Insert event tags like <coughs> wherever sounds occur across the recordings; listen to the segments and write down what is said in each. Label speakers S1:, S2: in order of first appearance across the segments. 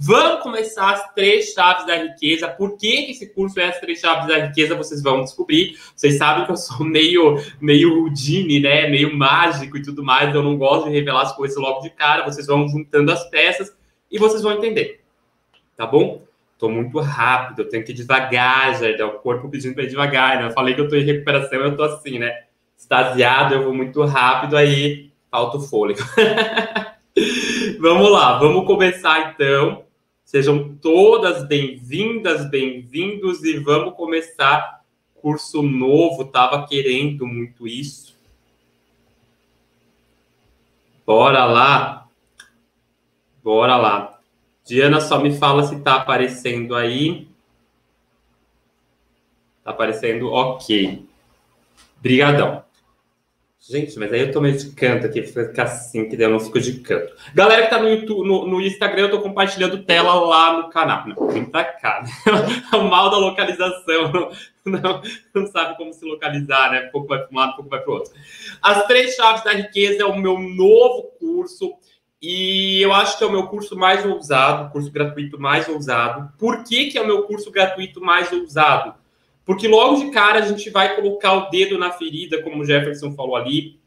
S1: Vamos começar as três chaves da riqueza. Por que esse curso é as três chaves da riqueza? Vocês vão descobrir. Vocês sabem que eu sou <laughs> meio, meio Houdini, né? Meio mágico e tudo mais. Eu não gosto de revelar as coisas logo de cara. Vocês vão juntando as peças e vocês vão entender. Tá bom? Tô muito rápido, eu tenho que ir devagar. É o corpo pedindo para ir devagar, né? Eu falei que eu tô em recuperação, eu tô assim, né? Extasiado, eu vou muito rápido, aí falta o fôlego. <laughs> vamos lá, vamos começar então. Sejam todas bem-vindas, bem-vindos e vamos começar curso novo. Tava querendo muito isso. Bora lá. Bora lá. Diana, só me fala se tá aparecendo aí. Tá aparecendo, ok. Brigadão. Gente, mas aí eu tô meio de canto aqui, fica assim, que daí eu não fico de canto. Galera que tá no, YouTube, no, no Instagram, eu tô compartilhando tela lá no canal. Não, vem pra cá. Né? <laughs> o mal da localização. <laughs> Não, não sabe como se localizar, né? Pouco vai para um lado, pouco vai para o outro. As três chaves da riqueza é o meu novo curso. E eu acho que é o meu curso mais ousado, curso gratuito mais ousado. Por que, que é o meu curso gratuito mais ousado? Porque logo de cara a gente vai colocar o dedo na ferida, como o Jefferson falou ali.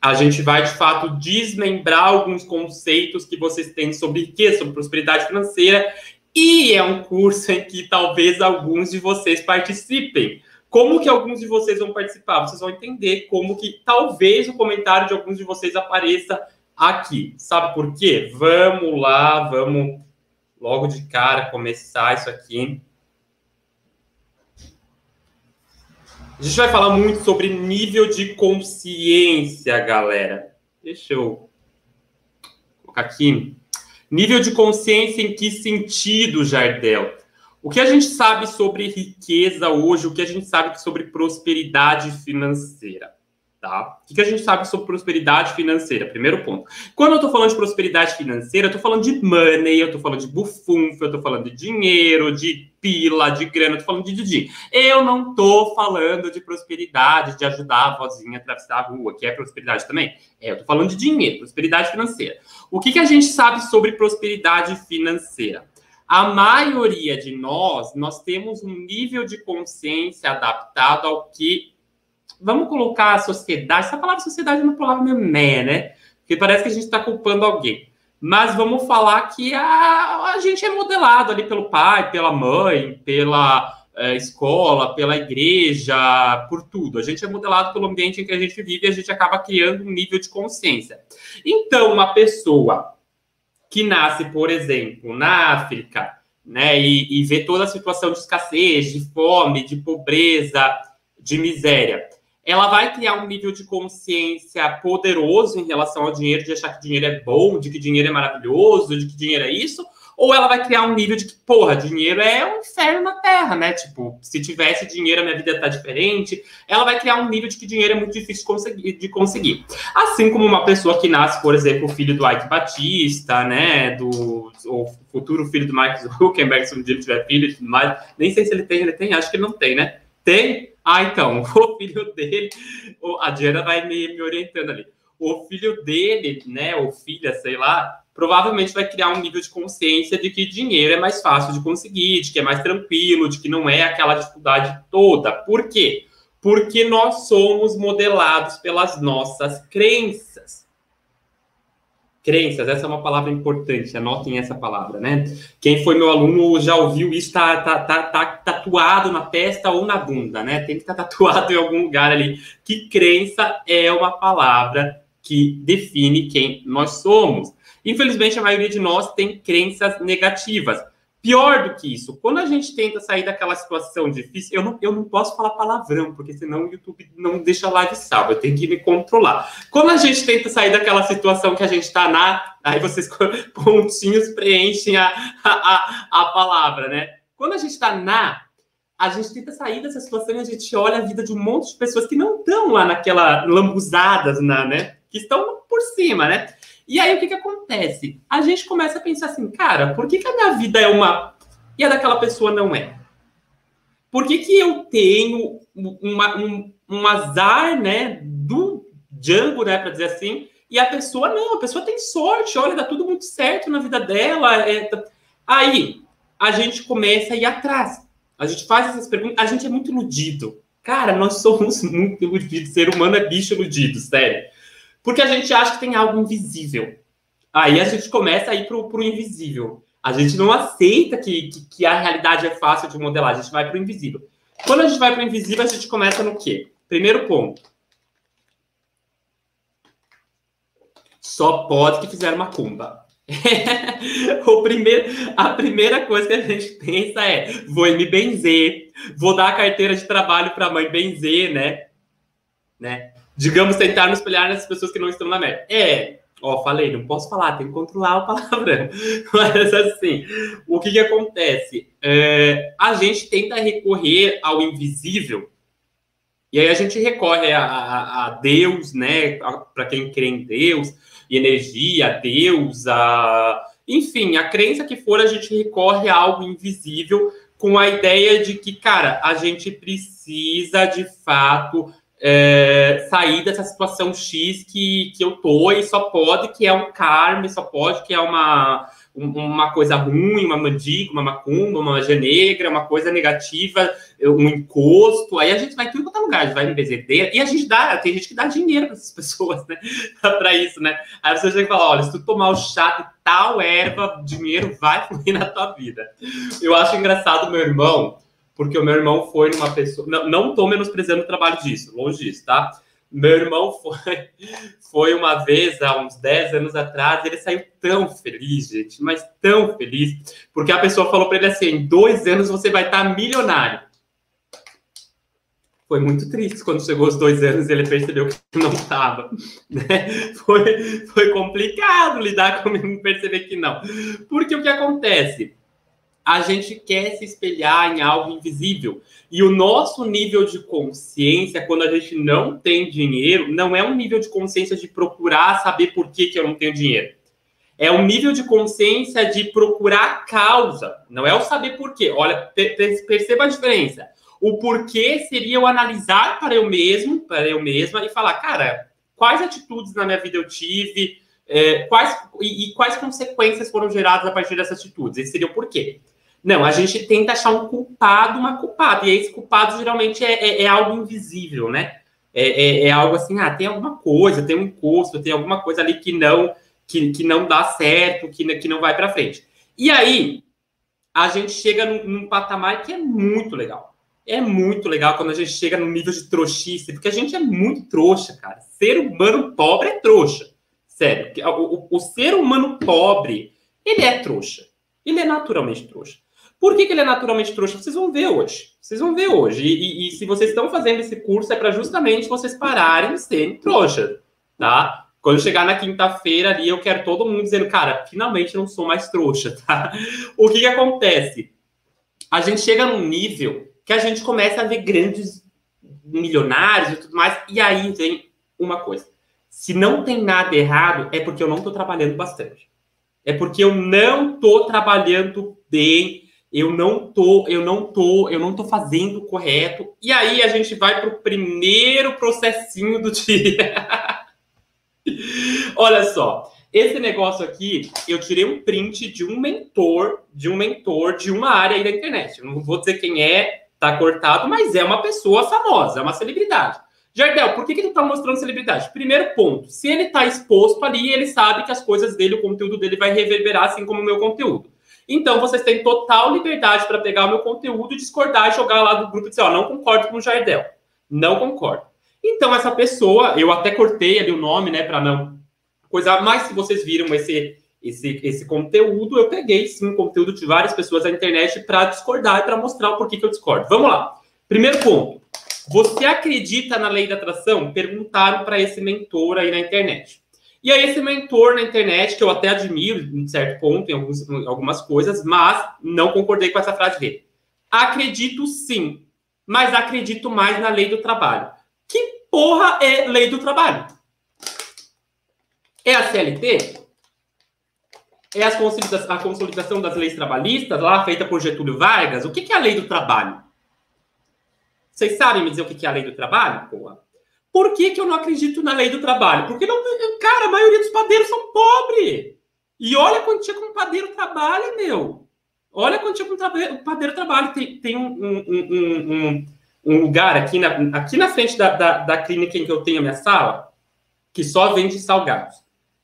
S1: A gente vai, de fato, desmembrar alguns conceitos que vocês têm sobre riqueza, sobre prosperidade financeira. E é um curso em que talvez alguns de vocês participem. Como que alguns de vocês vão participar? Vocês vão entender como que talvez o comentário de alguns de vocês apareça aqui. Sabe por quê? Vamos lá, vamos logo de cara começar isso aqui. A gente vai falar muito sobre nível de consciência, galera. Deixa eu colocar aqui. Nível de consciência em que sentido, Jardel? O que a gente sabe sobre riqueza hoje? O que a gente sabe sobre prosperidade financeira? Tá? O que a gente sabe sobre prosperidade financeira? Primeiro ponto. Quando eu estou falando de prosperidade financeira, eu estou falando de money, eu estou falando de bufunfa, eu estou falando de dinheiro, de pila, de grana, eu estou falando de Didi. Eu não estou falando de prosperidade, de ajudar a vozinha a atravessar a rua, que é prosperidade também. É, eu estou falando de dinheiro, prosperidade financeira. O que, que a gente sabe sobre prosperidade financeira? A maioria de nós, nós temos um nível de consciência adaptado ao que vamos colocar a sociedade, essa palavra sociedade é uma palavra meio né? Porque parece que a gente está culpando alguém. Mas vamos falar que a, a gente é modelado ali pelo pai, pela mãe, pela é, escola, pela igreja, por tudo. A gente é modelado pelo ambiente em que a gente vive e a gente acaba criando um nível de consciência. Então, uma pessoa que nasce, por exemplo, na África, né, e, e vê toda a situação de escassez, de fome, de pobreza, de miséria, ela vai criar um nível de consciência poderoso em relação ao dinheiro, de achar que dinheiro é bom, de que dinheiro é maravilhoso, de que dinheiro é isso, ou ela vai criar um nível de que, porra, dinheiro é um inferno na Terra, né? Tipo, se tivesse dinheiro, a minha vida tá diferente. Ela vai criar um nível de que dinheiro é muito difícil de conseguir. Assim como uma pessoa que nasce, por exemplo, filho do Ike Batista, né? Do o futuro filho do Mark Zuckerberg, se um dia tiver filho e tudo mais. Nem sei se ele tem, ele tem, acho que ele não tem, né? Tem? Ah, então, <laughs> o filho dele, a Diana vai me, me orientando ali. O filho dele, né, ou filha, sei lá, provavelmente vai criar um nível de consciência de que dinheiro é mais fácil de conseguir, de que é mais tranquilo, de que não é aquela dificuldade toda. Por quê? Porque nós somos modelados pelas nossas crenças crenças, essa é uma palavra importante, anotem essa palavra, né? Quem foi meu aluno já ouviu isso, tá, tá, tá, tá tatuado na testa ou na bunda, né? Tem que estar tá tatuado <laughs> em algum lugar ali. Que crença é uma palavra que define quem nós somos. Infelizmente, a maioria de nós tem crenças negativas. Pior do que isso, quando a gente tenta sair daquela situação difícil, eu não, eu não posso falar palavrão, porque senão o YouTube não deixa a live salva, eu tenho que me controlar. Quando a gente tenta sair daquela situação que a gente está na. Aí vocês <laughs> pontinhos preenchem a, a, a palavra, né? Quando a gente está na, a gente tenta sair dessa situação e a gente olha a vida de um monte de pessoas que não estão lá naquela lambuzadas, na, né? Que estão por cima, né? E aí o que, que acontece? A gente começa a pensar assim, cara, por que, que a minha vida é uma e a daquela pessoa não é? Por que, que eu tenho uma, um, um azar, né, do Django, né, para dizer assim, e a pessoa não, a pessoa tem sorte, olha, dá tudo muito certo na vida dela. É, tá... Aí, a gente começa a ir atrás. A gente faz essas perguntas, a gente é muito iludido. Cara, nós somos <laughs> muito iludidos. Ser humano é bicho iludido, sério. Porque a gente acha que tem algo invisível. Aí a gente começa a ir pro, pro invisível. A gente não aceita que, que, que a realidade é fácil de modelar, a gente vai pro invisível. Quando a gente vai pro invisível, a gente começa no quê? Primeiro ponto. Só pode que fizer uma cumba. <laughs> o primeiro, a primeira coisa que a gente pensa é: vou me benzer, vou dar a carteira de trabalho para a mãe benzer, né? né? Digamos, tentar nos espelhar nessas pessoas que não estão na média. É, ó, falei, não posso falar, tenho que controlar o palavrão. <laughs> Mas assim, o que, que acontece? É, a gente tenta recorrer ao invisível, e aí a gente recorre a, a, a Deus, né? Para quem crê em Deus e energia, Deus, a... enfim, a crença que for, a gente recorre a algo invisível com a ideia de que, cara, a gente precisa de fato é, sair dessa situação X que, que eu tô e só pode que é um karma, só pode que é uma, uma coisa ruim, uma mandiga, uma macumba, uma magia negra, uma coisa negativa, um encosto. Aí a gente vai tudo quanto é lugar, a gente vai em bezedeira e a gente dá, tem gente que dá dinheiro para essas <laughs> pessoas, né? para isso, né? Aí você chega e fala: olha, se tu tomar o chá de tal erva, dinheiro vai fluir na tua vida. Eu acho engraçado meu irmão, porque o meu irmão foi numa pessoa. Não, não tô menosprezando o trabalho disso, longe disso, tá? Meu irmão foi, <laughs> foi uma vez, há uns 10 anos atrás, ele saiu tão feliz, gente, mas tão feliz, porque a pessoa falou para ele assim: em dois anos você vai estar tá milionário. Foi muito triste quando chegou os dois anos e ele percebeu que <laughs> não estava. Né? Foi, foi complicado lidar e perceber que não. Porque o que acontece? A gente quer se espelhar em algo invisível. E o nosso nível de consciência, quando a gente não tem dinheiro, não é um nível de consciência de procurar saber por que, que eu não tenho dinheiro. É um nível de consciência de procurar a causa, não é o saber por quê. Olha, perceba a diferença. O porquê seria eu analisar para eu mesmo, para eu mesma, e falar, cara, quais atitudes na minha vida eu tive, é, quais, e, e, quais consequências foram geradas a partir dessas atitudes. Esse seria o porquê. Não, a gente tenta achar um culpado, uma culpada. E esse culpado geralmente é, é, é algo invisível, né? É, é, é, algo assim, ah, tem alguma coisa, tem um encosto, tem alguma coisa ali que não que, que não dá certo, que, que não vai para frente. E aí, a gente chega num, num, patamar que é muito legal. É muito legal quando a gente chega no nível de trouxice, porque a gente é muito trouxa, cara. Ser humano pobre é trouxa. Sério. O, o, o ser humano pobre, ele é trouxa. Ele é naturalmente trouxa. Por que, que, ele é naturalmente trouxa? Vocês vão ver hoje. Vocês vão ver hoje. E, e, e se vocês estão fazendo esse curso, é para justamente vocês pararem de serem trouxa, tá? Quando chegar na quinta-feira ali, eu quero todo mundo dizendo, cara, finalmente não sou mais trouxa, <laughs> tá? O que, que acontece? A gente chega num nível que a gente começa a ver grandes milionários e tudo mais, e aí vem uma coisa. Se não tem nada errado, é porque eu não estou trabalhando bastante. É porque eu não estou trabalhando bem eu não tô, eu não tô, eu não tô fazendo correto. E aí a gente vai para o primeiro processinho do <laughs> dia. Olha só, esse negócio aqui, eu tirei um print de um mentor, de um mentor de uma área aí da internet. Eu não vou dizer quem é, tá cortado, mas é uma pessoa famosa, é uma celebridade. Jardel, por que, que tu tá mostrando celebridade? Primeiro ponto, se ele tá exposto ali, ele sabe que as coisas dele, o conteúdo dele vai reverberar assim como o meu conteúdo. Então, vocês têm total liberdade para pegar o meu conteúdo, discordar e jogar lá do grupo e dizer, ó, não concordo com o Jardel. Não concordo. Então, essa pessoa, eu até cortei ali o nome, né, para não coisa, mas se vocês viram esse, esse, esse conteúdo, eu peguei sim conteúdo de várias pessoas na internet para discordar e para mostrar o porquê que eu discordo. Vamos lá. Primeiro ponto. Você acredita na lei da atração? Perguntaram para esse mentor aí na internet. E aí, esse mentor na internet, que eu até admiro em certo ponto, em, alguns, em algumas coisas, mas não concordei com essa frase dele. Acredito sim, mas acredito mais na lei do trabalho. Que porra é lei do trabalho? É a CLT? É a consolidação, das leis trabalhistas, lá feita por Getúlio Vargas? O que é a lei do trabalho? Vocês sabem me dizer o que é a lei do trabalho? Porra. Por que, que eu não acredito na lei do trabalho? Porque, não, cara, a maioria dos padeiros são pobres. E olha quanto dia que um padeiro trabalha, meu. Olha quanto tempo o padeiro trabalha. Tem, tem um, um, um, um, lugar aqui na, aqui na frente da, da, da clínica em que eu tenho a minha sala, que só vende salgados.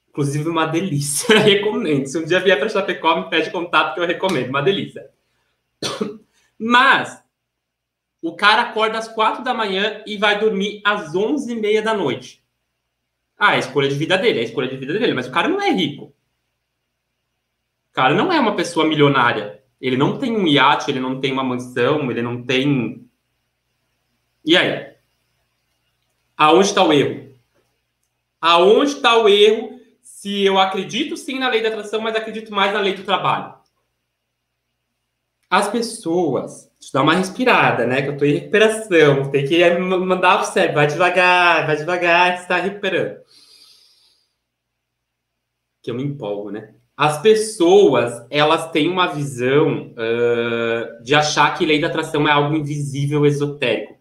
S1: Inclusive, uma delícia. <laughs> recomendo. Se um dia vier para Chapecó, me pede contato que eu recomendo. Uma delícia. <coughs> Mas, o cara acorda às quatro da manhã e vai dormir às onze e meia da noite. Ah, é a escolha de vida dele, é a escolha de vida dele. Mas o cara não é rico. O cara não é uma pessoa milionária. Ele não tem um iate, ele não tem uma mansão, ele não tem. E aí? Aonde está o erro? Aonde está o erro se eu acredito sim na lei da atração, mas acredito mais na lei do trabalho? As pessoas. Deixa eu dar uma respirada, né? Que eu tô em recuperação. Tem que mandar pro cérebro. Vai devagar, vai devagar, está recuperando. Que eu me empolgo, né? as pessoas elas têm uma visão uh, de achar que lei da atração é algo invisível, esotérico.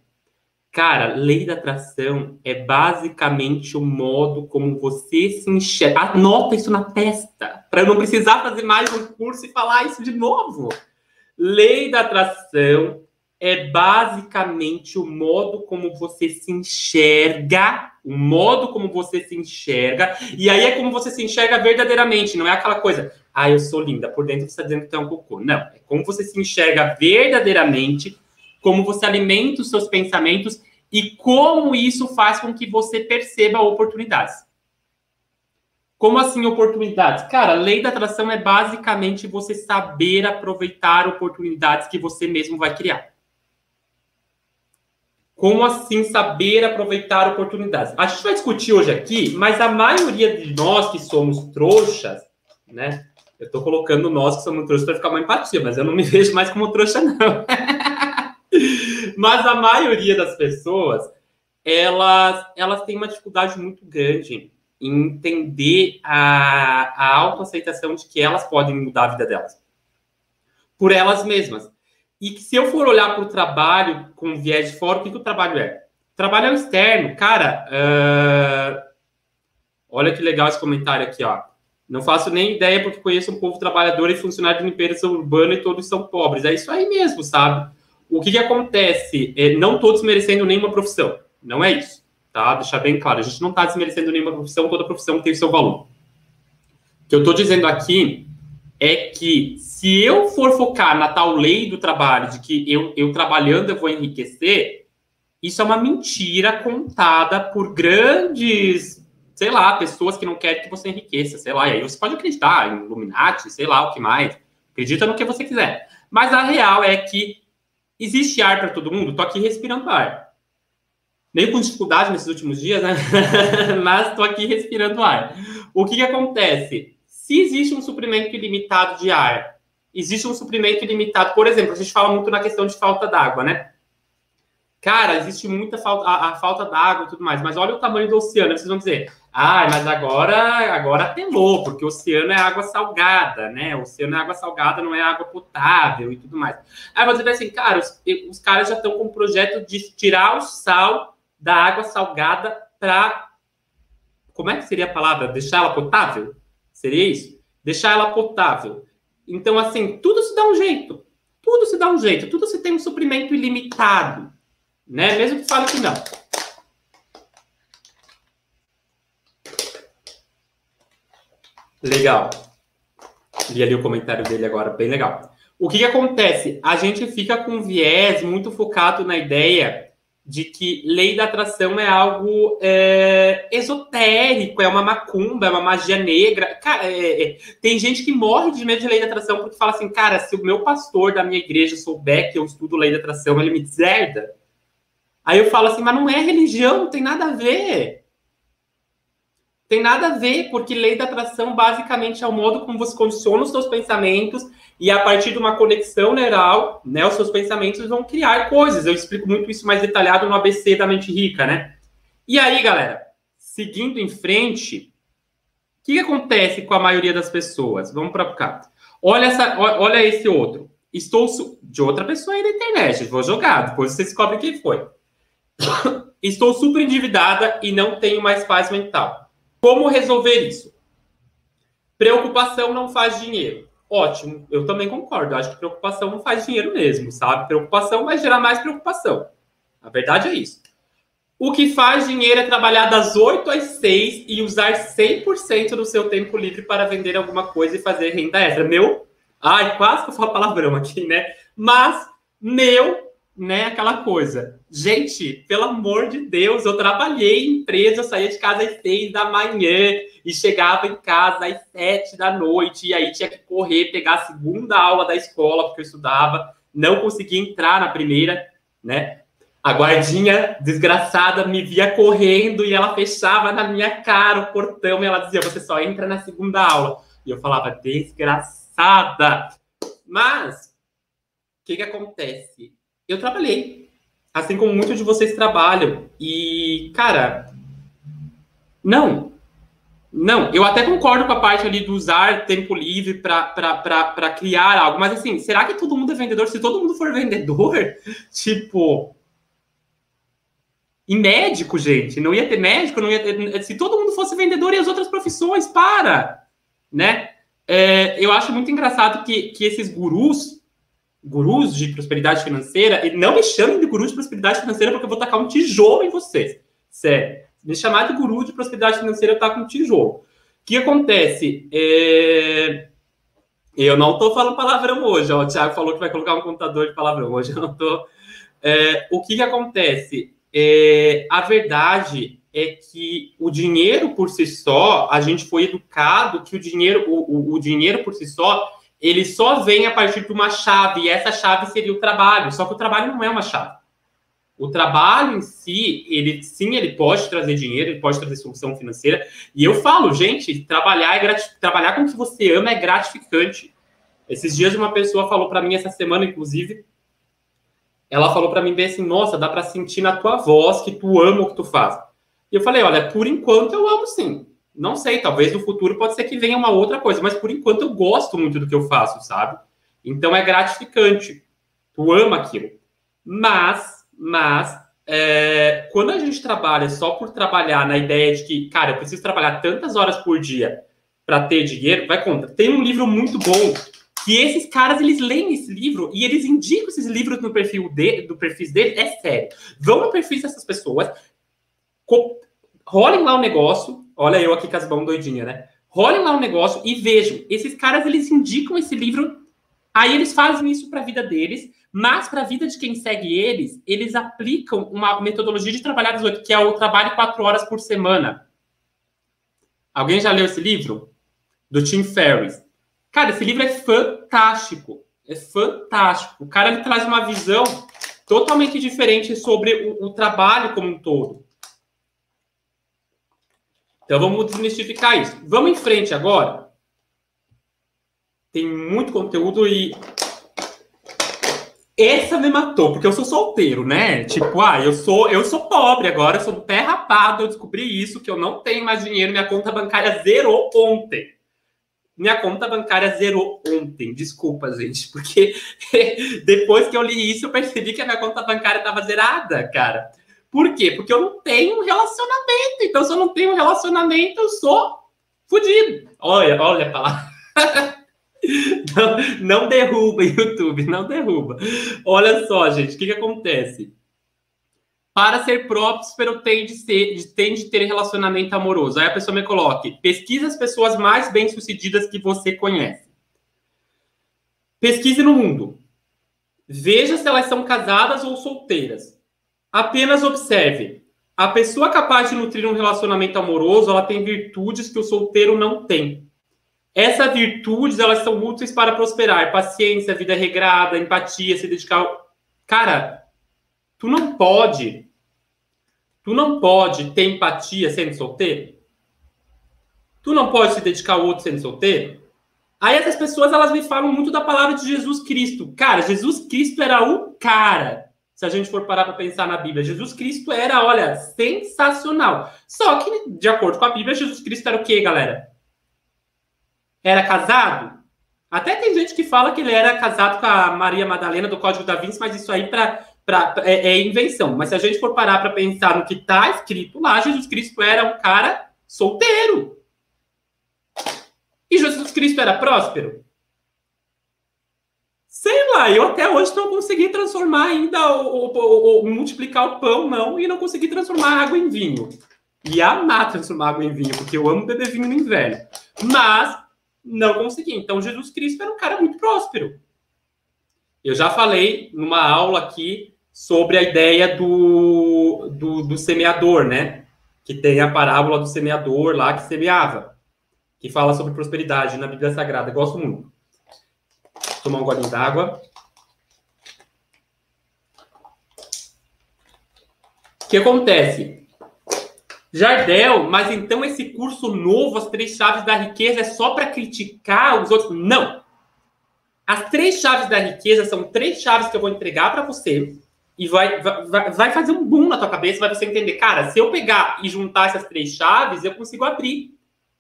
S1: Cara, lei da atração é basicamente o modo como você se enxerga. Anota isso na testa, para não precisar fazer mais um curso e falar isso de novo. Lei da atração é basicamente o modo como você se enxerga o modo como você se enxerga, e aí é como você se enxerga verdadeiramente, não é aquela coisa, ah, eu sou linda, por dentro você está dizendo que tem um cocô. Não, é como você se enxerga verdadeiramente, como você alimenta os seus pensamentos e como isso faz com que você perceba oportunidades. Como assim oportunidades? Cara, lei da atração é basicamente você saber aproveitar oportunidades que você mesmo vai criar. Como assim saber aproveitar oportunidades? A gente vai discutir hoje aqui, mas a maioria de nós que somos trouxas, né? Eu estou colocando nós que somos trouxas para ficar uma empatia, mas eu não me <laughs> vejo mais como trouxa, não. <laughs> mas a maioria das pessoas, elas, elas têm uma dificuldade muito grande entender a, a autoaceitação de que elas podem mudar a vida delas. Por elas mesmas. E que se eu for olhar para o trabalho com viés de fora, o que, que o trabalho é? O trabalho é o externo. Cara, uh... olha que legal esse comentário aqui, ó. Não faço nem ideia porque conheço um povo trabalhador e funcionário de limpeza urbana e todos são pobres. É isso aí mesmo, sabe? O que, que acontece? É, não todos merecendo nenhuma profissão. Não é isso, tá? Deixar bem claro. A gente não está desmerecendo nenhuma profissão, toda profissão tem seu valor. O que eu estou dizendo aqui é que se eu for focar na tal lei do trabalho, de que eu, eu trabalhando eu vou enriquecer, isso é uma mentira contada por grandes, sei lá, pessoas que não querem que você enriqueça, sei lá. E aí você pode acreditar em Illuminati, sei lá, o que mais. Acredita no que você quiser. Mas a real é que existe ar para todo mundo. Tô aqui respirando ar. Meio com dificuldade nesses últimos dias, né? <laughs> Mas tô aqui respirando ar. O que, que acontece? Se existe um suprimento ilimitado de ar existe um suprimento ilimitado. Por exemplo, a gente fala muito na questão de falta d'água, né? Cara, existe muita falta, a, a falta d'água e tudo mais, mas olha o tamanho do oceano. Vocês vão dizer, ah, mas agora, agora apelou, porque o oceano é água salgada, né? O oceano é água salgada, não é água potável e tudo mais. Aí você vai assim, cara, os, os caras já estão com o projeto de tirar o sal da água salgada para. Como é que seria a palavra? Deixar ela potável? Seria isso? Deixar ela potável. Então, assim, tudo se dá um jeito. Tudo se dá um jeito. Tudo se tem um suprimento ilimitado. Né? Mesmo que fale que não. Legal. Li ali o comentário dele agora, bem legal. O que, que acontece? A gente fica com viés muito focado na ideia de que lei da atração é algo é, esotérico, é uma macumba, é uma magia negra. Cara, é, é, tem gente que morre de medo de lei da atração porque fala assim, cara, se o meu pastor da minha igreja souber que eu estudo lei da atração, ele me deserda. Aí eu falo assim, mas não é religião, não tem nada a ver. Tem nada a ver, porque lei da atração basicamente é o modo como você condiciona os seus pensamentos e a partir de uma conexão neural, né, os seus pensamentos vão criar coisas. Eu explico muito isso mais detalhado no ABC da mente rica, né? E aí, galera, seguindo em frente, o que, acontece com a maioria das pessoas? Vamos para cá. Olha essa, olha esse outro. Estou su... de outra pessoa aí na internet. Vou jogar, depois você descobre quem foi. <coughs> Estou super endividada e não tenho mais paz mental. Como resolver isso? Preocupação não faz dinheiro. ótimo. Eu também concordo. Acho que preocupação não faz dinheiro mesmo, sabe? Preocupação vai gerar mais preocupação. A verdade é isso. O que faz dinheiro é trabalhar das 8 às 6 e usar 100% do seu tempo livre para vender alguma coisa e fazer renda extra. Meu, ai, quase que eu falo palavrão aqui, né? Mas, meu, né, aquela coisa. Gente, pelo amor de Deus, eu trabalhei em empresa, eu saía de casa às 6 da manhã e chegava em casa às 7 da noite, e aí tinha que correr, pegar a segunda aula da escola, porque eu estudava, não conseguia entrar na primeira, né? A guardinha desgraçada me via correndo e ela fechava na minha cara o portão e ela dizia: Você só entra na segunda aula. E eu falava: Desgraçada. Mas, o que, que acontece? Eu trabalhei, assim como muitos de vocês trabalham. E, cara, não. Não, eu até concordo com a parte ali do usar tempo livre para criar algo, mas assim, será que todo mundo é vendedor? Se todo mundo for vendedor, <laughs> tipo, e médico, gente, não ia ter médico, não ia ter. Se todo mundo fosse vendedor e as outras profissões, para! Né? É, eu acho muito engraçado que, que esses gurus, gurus de prosperidade financeira, e não me chamem de gurus de prosperidade financeira, porque eu vou tacar um tijolo em vocês. Sério. Me chamar de guru de prosperidade financeira, eu taco um tijolo. O que acontece? É... Eu não estou falando palavrão hoje. Ó. O Thiago falou que vai colocar um contador de palavrão. Hoje eu não estou. É... O que, que acontece? É, a verdade é que o dinheiro por si só, a gente foi educado que o dinheiro, o, o, o dinheiro por si só, ele só vem a partir de uma chave, e essa chave seria o trabalho. Só que o trabalho não é uma chave. O trabalho em si, ele sim, ele pode trazer dinheiro, ele pode trazer solução financeira. E eu falo, gente, trabalhar é trabalhar com o que você ama é gratificante. Esses dias uma pessoa falou para mim essa semana, inclusive, ela falou para mim bem assim, nossa, dá para sentir na tua voz que tu ama o que tu faz. E eu falei, olha, por enquanto eu amo sim. Não sei, talvez no futuro pode ser que venha uma outra coisa, mas por enquanto eu gosto muito do que eu faço, sabe? Então é gratificante. Tu ama aquilo. Mas, mas, é, quando a gente trabalha só por trabalhar na ideia de que, cara, eu preciso trabalhar tantas horas por dia para ter dinheiro, vai contra. Tem um livro muito bom que esses caras, eles leem esse livro e eles indicam esses livros no perfil de, do perfil dele. É sério. Vão no perfil dessas pessoas, rolem lá o negócio. Olha eu aqui com as mãos doidinha, né? Rolem lá o negócio e vejam. Esses caras, eles indicam esse livro. Aí eles fazem isso para a vida deles. Mas para a vida de quem segue eles, eles aplicam uma metodologia de trabalhar 18, que é o trabalho quatro horas por semana. Alguém já leu esse livro? Do Tim Ferriss. Cara, esse livro é fantástico. É fantástico. O cara ele traz uma visão totalmente diferente sobre o, o trabalho como um todo. Então vamos desmistificar isso. Vamos em frente agora. Tem muito conteúdo e essa me matou, porque eu sou solteiro, né? Tipo, ah, eu sou, eu sou pobre agora, eu sou pé rapado, eu descobri isso, que eu não tenho mais dinheiro, minha conta bancária zerou ontem. Minha conta bancária zerou ontem. Desculpa, gente, porque <laughs> depois que eu li isso, eu percebi que a minha conta bancária estava zerada, cara. Por quê? Porque eu não tenho um relacionamento. Então, se eu não tenho um relacionamento, eu sou fudido. Olha, olha a palavra. <laughs> Não, não derruba, YouTube, não derruba. Olha só, gente, o que, que acontece? Para ser próspero, tem de, ser, tem de ter relacionamento amoroso. Aí a pessoa me coloque: pesquisa as pessoas mais bem-sucedidas que você conhece. Pesquise no mundo. Veja se elas são casadas ou solteiras. Apenas observe. A pessoa capaz de nutrir um relacionamento amoroso, ela tem virtudes que o solteiro não tem. Essas virtudes, elas são úteis para prosperar. Paciência, vida regrada, empatia, se dedicar. Cara, Tu não pode, tu não pode ter empatia sendo solteiro? Tu não pode se dedicar ao outro sendo solteiro? Aí essas pessoas, elas me falam muito da palavra de Jesus Cristo. Cara, Jesus Cristo era o cara. Se a gente for parar para pensar na Bíblia, Jesus Cristo era, olha, sensacional. Só que, de acordo com a Bíblia, Jesus Cristo era o quê, galera? Era casado? Até tem gente que fala que ele era casado com a Maria Madalena do Código da Vinci, mas isso aí para pra, é, é, invenção. Mas se a gente for parar para pensar no que está escrito lá, Jesus Cristo era um cara solteiro. E Jesus Cristo era próspero? Lá, eu até hoje não consegui transformar ainda, o, o, o, multiplicar o pão, não, e não consegui transformar água em vinho. E amar transformar água em vinho, porque eu amo beber vinho no inverno. Mas não consegui. Então, Jesus Cristo era um cara muito próspero. Eu já falei numa aula aqui sobre a ideia do, do, do semeador, né? Que tem a parábola do semeador lá que semeava, que fala sobre prosperidade na Bíblia Sagrada. Eu gosto muito. Tomar um golinho d'água. O que acontece? Jardel, mas então esse curso novo, as três chaves da riqueza, é só para criticar os outros? Não. As três chaves da riqueza são três chaves que eu vou entregar para você e vai, vai, vai fazer um boom na tua cabeça, vai você entender, cara, se eu pegar e juntar essas três chaves, eu consigo abrir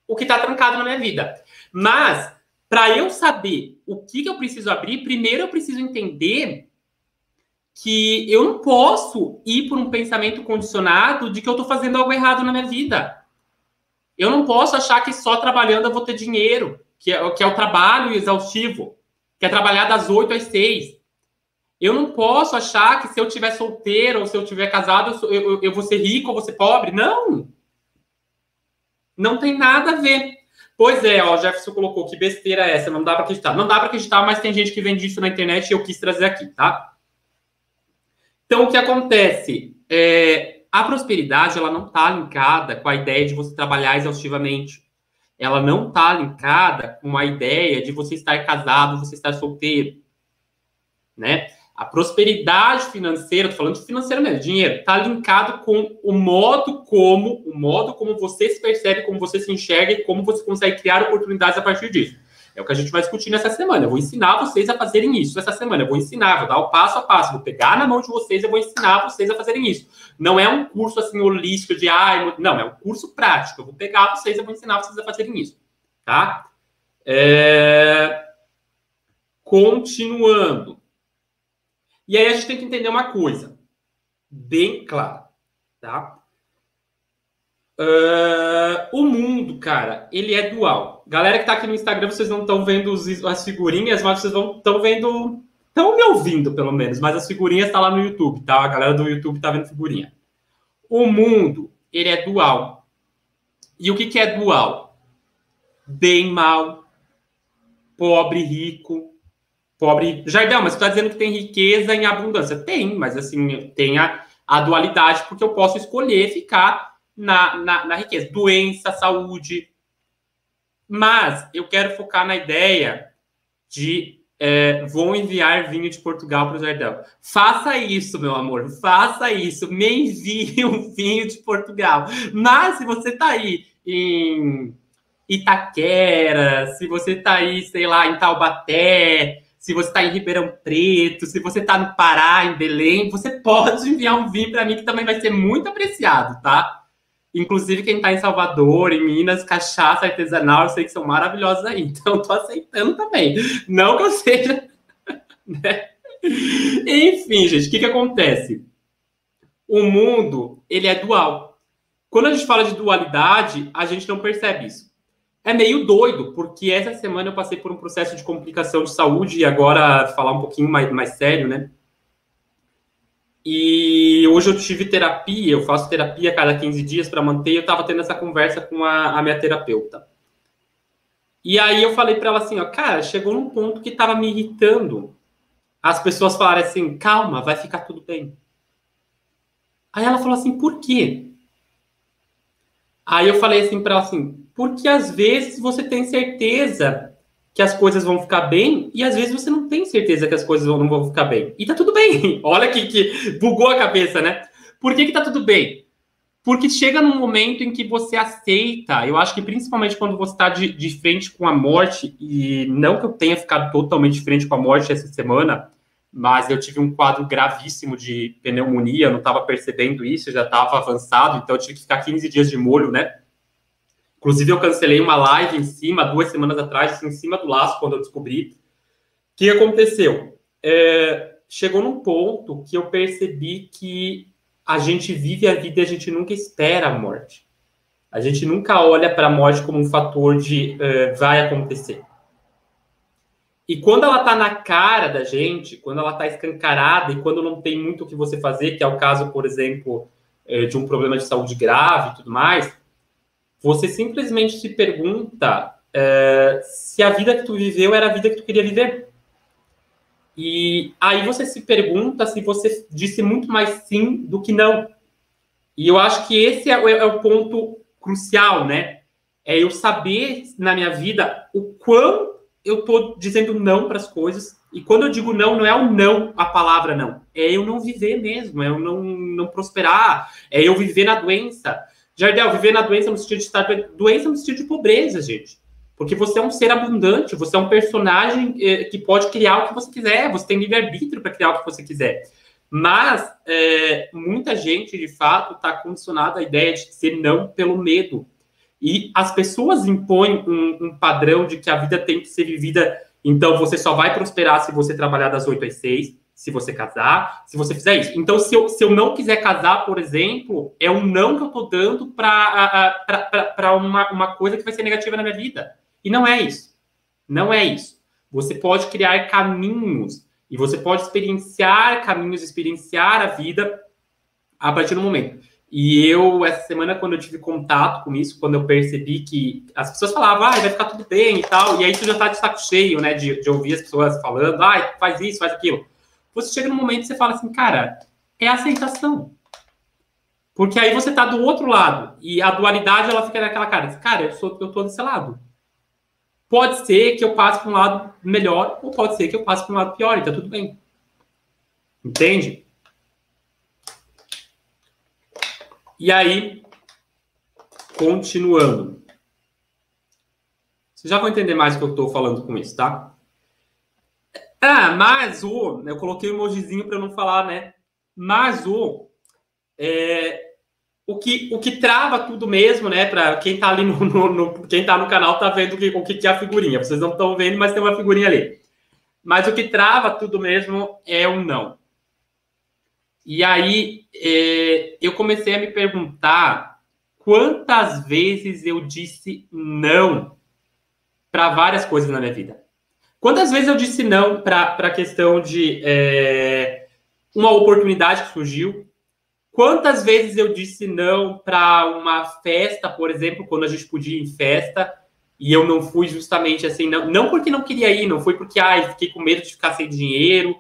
S1: o que está trancado na minha vida. Mas, para eu saber o que, que eu preciso abrir, primeiro eu preciso entender que eu não posso ir por um pensamento condicionado de que eu estou fazendo algo errado na minha vida. Eu não posso achar que só trabalhando eu vou ter dinheiro, que é, que é o trabalho exaustivo, que é trabalhar das 8 às 6. Eu não posso achar que se eu tiver solteiro ou se eu tiver casado, eu, eu, eu vou ser rico ou vou ser pobre. Não! Não tem nada a ver. Pois é, ó, o Jefferson colocou que besteira é essa, não dá para acreditar. Não dá para acreditar, mas tem gente que vende isso na internet e eu quis trazer aqui, tá? Então, o que acontece? É, a prosperidade, ela não está linkada com a ideia de você trabalhar exaustivamente. Ela não está linkada com a ideia de você estar casado, você estar solteiro, né? A prosperidade financeira, tô falando de financeiro mesmo, dinheiro, está linkado com o modo como, o modo como você se percebe, como você se enxerga e como você consegue criar oportunidades a partir disso. É o que a gente vai discutir nessa semana. Eu vou ensinar vocês a fazerem isso essa semana. Eu vou ensinar, vou dar o passo a passo, vou pegar na mão de vocês, eu vou ensinar vocês a fazerem isso. Não é um curso assim holístico de ai, não, é um curso prático. Eu vou pegar vocês, eu vou ensinar vocês a fazerem isso, tá? É... Continuando. E aí a gente tem que entender uma coisa bem clara, tá? Uh, o mundo, cara, ele é dual. Galera que tá aqui no Instagram, vocês não estão vendo as figurinhas, mas vocês estão vendo. Estão me ouvindo, pelo menos, mas as figurinhas tá lá no YouTube, tá? A galera do YouTube tá vendo figurinha. O mundo, ele é dual. E o que, que é dual? Bem, mal, pobre, rico, pobre. Jardel, mas você está dizendo que tem riqueza em abundância? Tem, mas assim, tem a, a dualidade, porque eu posso escolher ficar na, na, na riqueza. Doença, saúde. Mas eu quero focar na ideia de é, vou enviar vinho de Portugal para o Jardel. Faça isso, meu amor, faça isso. Me envie <laughs> um vinho de Portugal. Mas se você está aí em Itaquera, se você está aí, sei lá, em Taubaté, se você está em Ribeirão Preto, se você está no Pará, em Belém, você pode enviar um vinho para mim que também vai ser muito apreciado, tá? Inclusive quem está em Salvador, em Minas, cachaça artesanal, eu sei que são maravilhosos aí, <laughs> então tô aceitando também. Não que eu seja. <laughs> Né? Enfim, gente, o que, que acontece? O mundo ele é dual. Quando a gente fala de dualidade, a gente não percebe isso é meio doido, porque essa semana eu passei por um processo de complicação de saúde e agora falar um pouquinho mais, mais sério, né? E hoje eu tive terapia, eu faço terapia a cada 15 dias para manter, eu estava tendo essa conversa com a, a, minha terapeuta. E aí eu falei para ela assim, ó, cara, chegou num ponto que estava me irritando. As pessoas falaram assim, calma, vai ficar tudo bem. Aí ela falou assim, por quê? Aí eu falei assim para ela assim, porque às vezes você tem certeza que as coisas vão ficar bem e às vezes você não tem certeza que as coisas não vão ficar bem. E tá tudo bem. <laughs> Olha que, que bugou a cabeça, né? Por que, que tá tudo bem? Porque chega num momento em que você aceita, eu acho que principalmente quando você está de, de frente com a morte, e não que eu tenha ficado totalmente de frente com a morte essa semana, mas eu tive um quadro gravíssimo de pneumonia, eu não estava percebendo isso, já estava avançado, então eu tive que ficar 15 dias de molho, né? Inclusive, eu cancelei uma live em cima, duas semanas atrás, em cima do laço, quando eu descobri. O que aconteceu? É, chegou num ponto que eu percebi que a gente vive a vida e a gente nunca espera a morte. A gente nunca olha para a morte como um fator de uh, vai acontecer. E quando ela está na cara da gente, quando ela está escancarada e quando não tem muito o que você fazer, que é o caso, por exemplo, é, de um problema de saúde grave e tudo mais, você simplesmente se pergunta é, se a vida que tu viveu era a vida que tu queria viver. E aí você se pergunta se você disse muito mais sim do que não. E eu acho que esse é, é o ponto crucial, né? É eu saber na minha vida o quão eu estou dizendo não para as coisas. E quando eu digo não, não é o não, a palavra não. É eu não viver mesmo, é eu não, não prosperar, é eu viver na doença. Jardel, viver na doença no sentido de estar doença no sentido de pobreza, gente. Porque você é um ser abundante, você é um personagem eh, que pode criar o que você quiser, você tem livre-arbítrio para criar o que você quiser. Mas é, muita gente, de fato, está condicionada à ideia de dizer não pelo medo. E as pessoas impõem um, um, padrão de que a vida tem que ser vivida. Então, você só vai prosperar se você trabalhar das 8 às 6, se você casar, se você fizer isso. Então, se eu, se eu não quiser casar, por exemplo, é um não que eu estou dando para uma, uma coisa que vai ser negativa na minha vida. E não é isso. Não é isso. Você pode criar caminhos e você pode experienciar caminhos, experienciar a vida a partir do momento. E eu, essa semana, quando eu tive contato com isso, quando eu percebi que as pessoas falavam, ah, vai ficar tudo bem e tal, e aí tu já tá de saco cheio, né, de, de ouvir as pessoas falando, ah, faz isso, faz aquilo. Você chega num momento e você fala assim, cara, é aceitação. Porque aí você tá do outro lado, e a dualidade, ela fica naquela cara, cara, eu, sou, eu tô desse lado. Pode ser que eu passe para um lado melhor, ou pode ser que eu passe para um lado pior, e tá tudo bem. Entende? E aí, continuando. Vocês já vão entender mais o que eu estou falando com isso, tá? Ah, mas o. Eu coloquei o emojizinho para não falar, né? Mas o. É, o, que, o que trava tudo mesmo, né? Para quem está ali no, no, no, Quem tá no canal tá vendo que, o que é a figurinha. Vocês não estão vendo, mas tem uma figurinha ali. Mas o que trava tudo mesmo é o não. E aí é, eu comecei a me perguntar quantas vezes eu disse não para várias coisas na minha vida. Quantas vezes eu disse não para a questão de é, uma oportunidade que surgiu? Quantas vezes eu disse não para uma festa, por exemplo, quando a gente podia ir em festa e eu não fui justamente assim, não, não porque não queria ir, não foi porque ai, fiquei com medo de ficar sem dinheiro,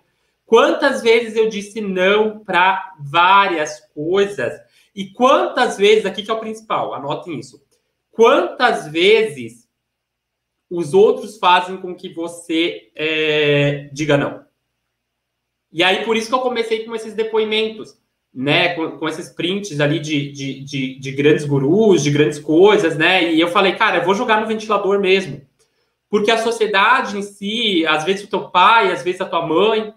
S1: Quantas vezes eu disse não para várias coisas? E quantas vezes, aqui que é o principal, anotem isso. Quantas vezes os outros fazem com que você é, diga não? E aí, por isso que eu comecei com esses depoimentos, né? Com, com esses prints ali de, de, de, de, grandes gurus, de grandes coisas, né? E eu falei, cara, eu vou jogar no ventilador mesmo. Porque a sociedade em si, às vezes o teu pai, às vezes a tua mãe,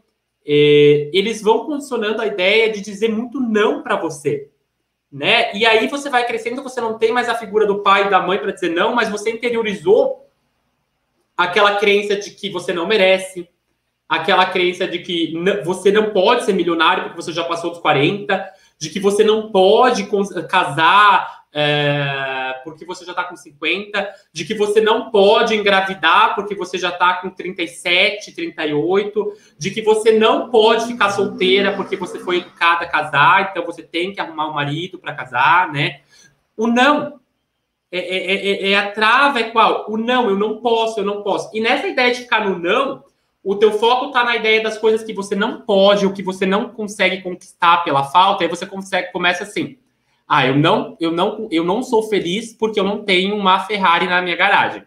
S1: é, eles vão condicionando a ideia de dizer muito não para você. Né? E aí você vai crescendo, você não tem mais a figura do pai e da mãe para dizer não, mas você interiorizou aquela crença de que você não merece, aquela crença de que você não pode ser milionário porque você já passou dos 40, de que você não pode casar é, porque você já está com 50, de que você não pode engravidar porque você já está com 37, 38, de que você não pode ficar solteira porque você foi educada a casar, então você tem que arrumar um marido para casar, né? O não. É, é, é, é, a trava é qual? O não, eu não posso, eu não posso. E nessa ideia de ficar no não, o teu foco está na ideia das coisas que você não pode, ou que você não consegue conquistar pela falta, aí você consegue, começa assim ah, eu não, eu não, eu não sou feliz porque eu não tenho uma Ferrari na minha garagem.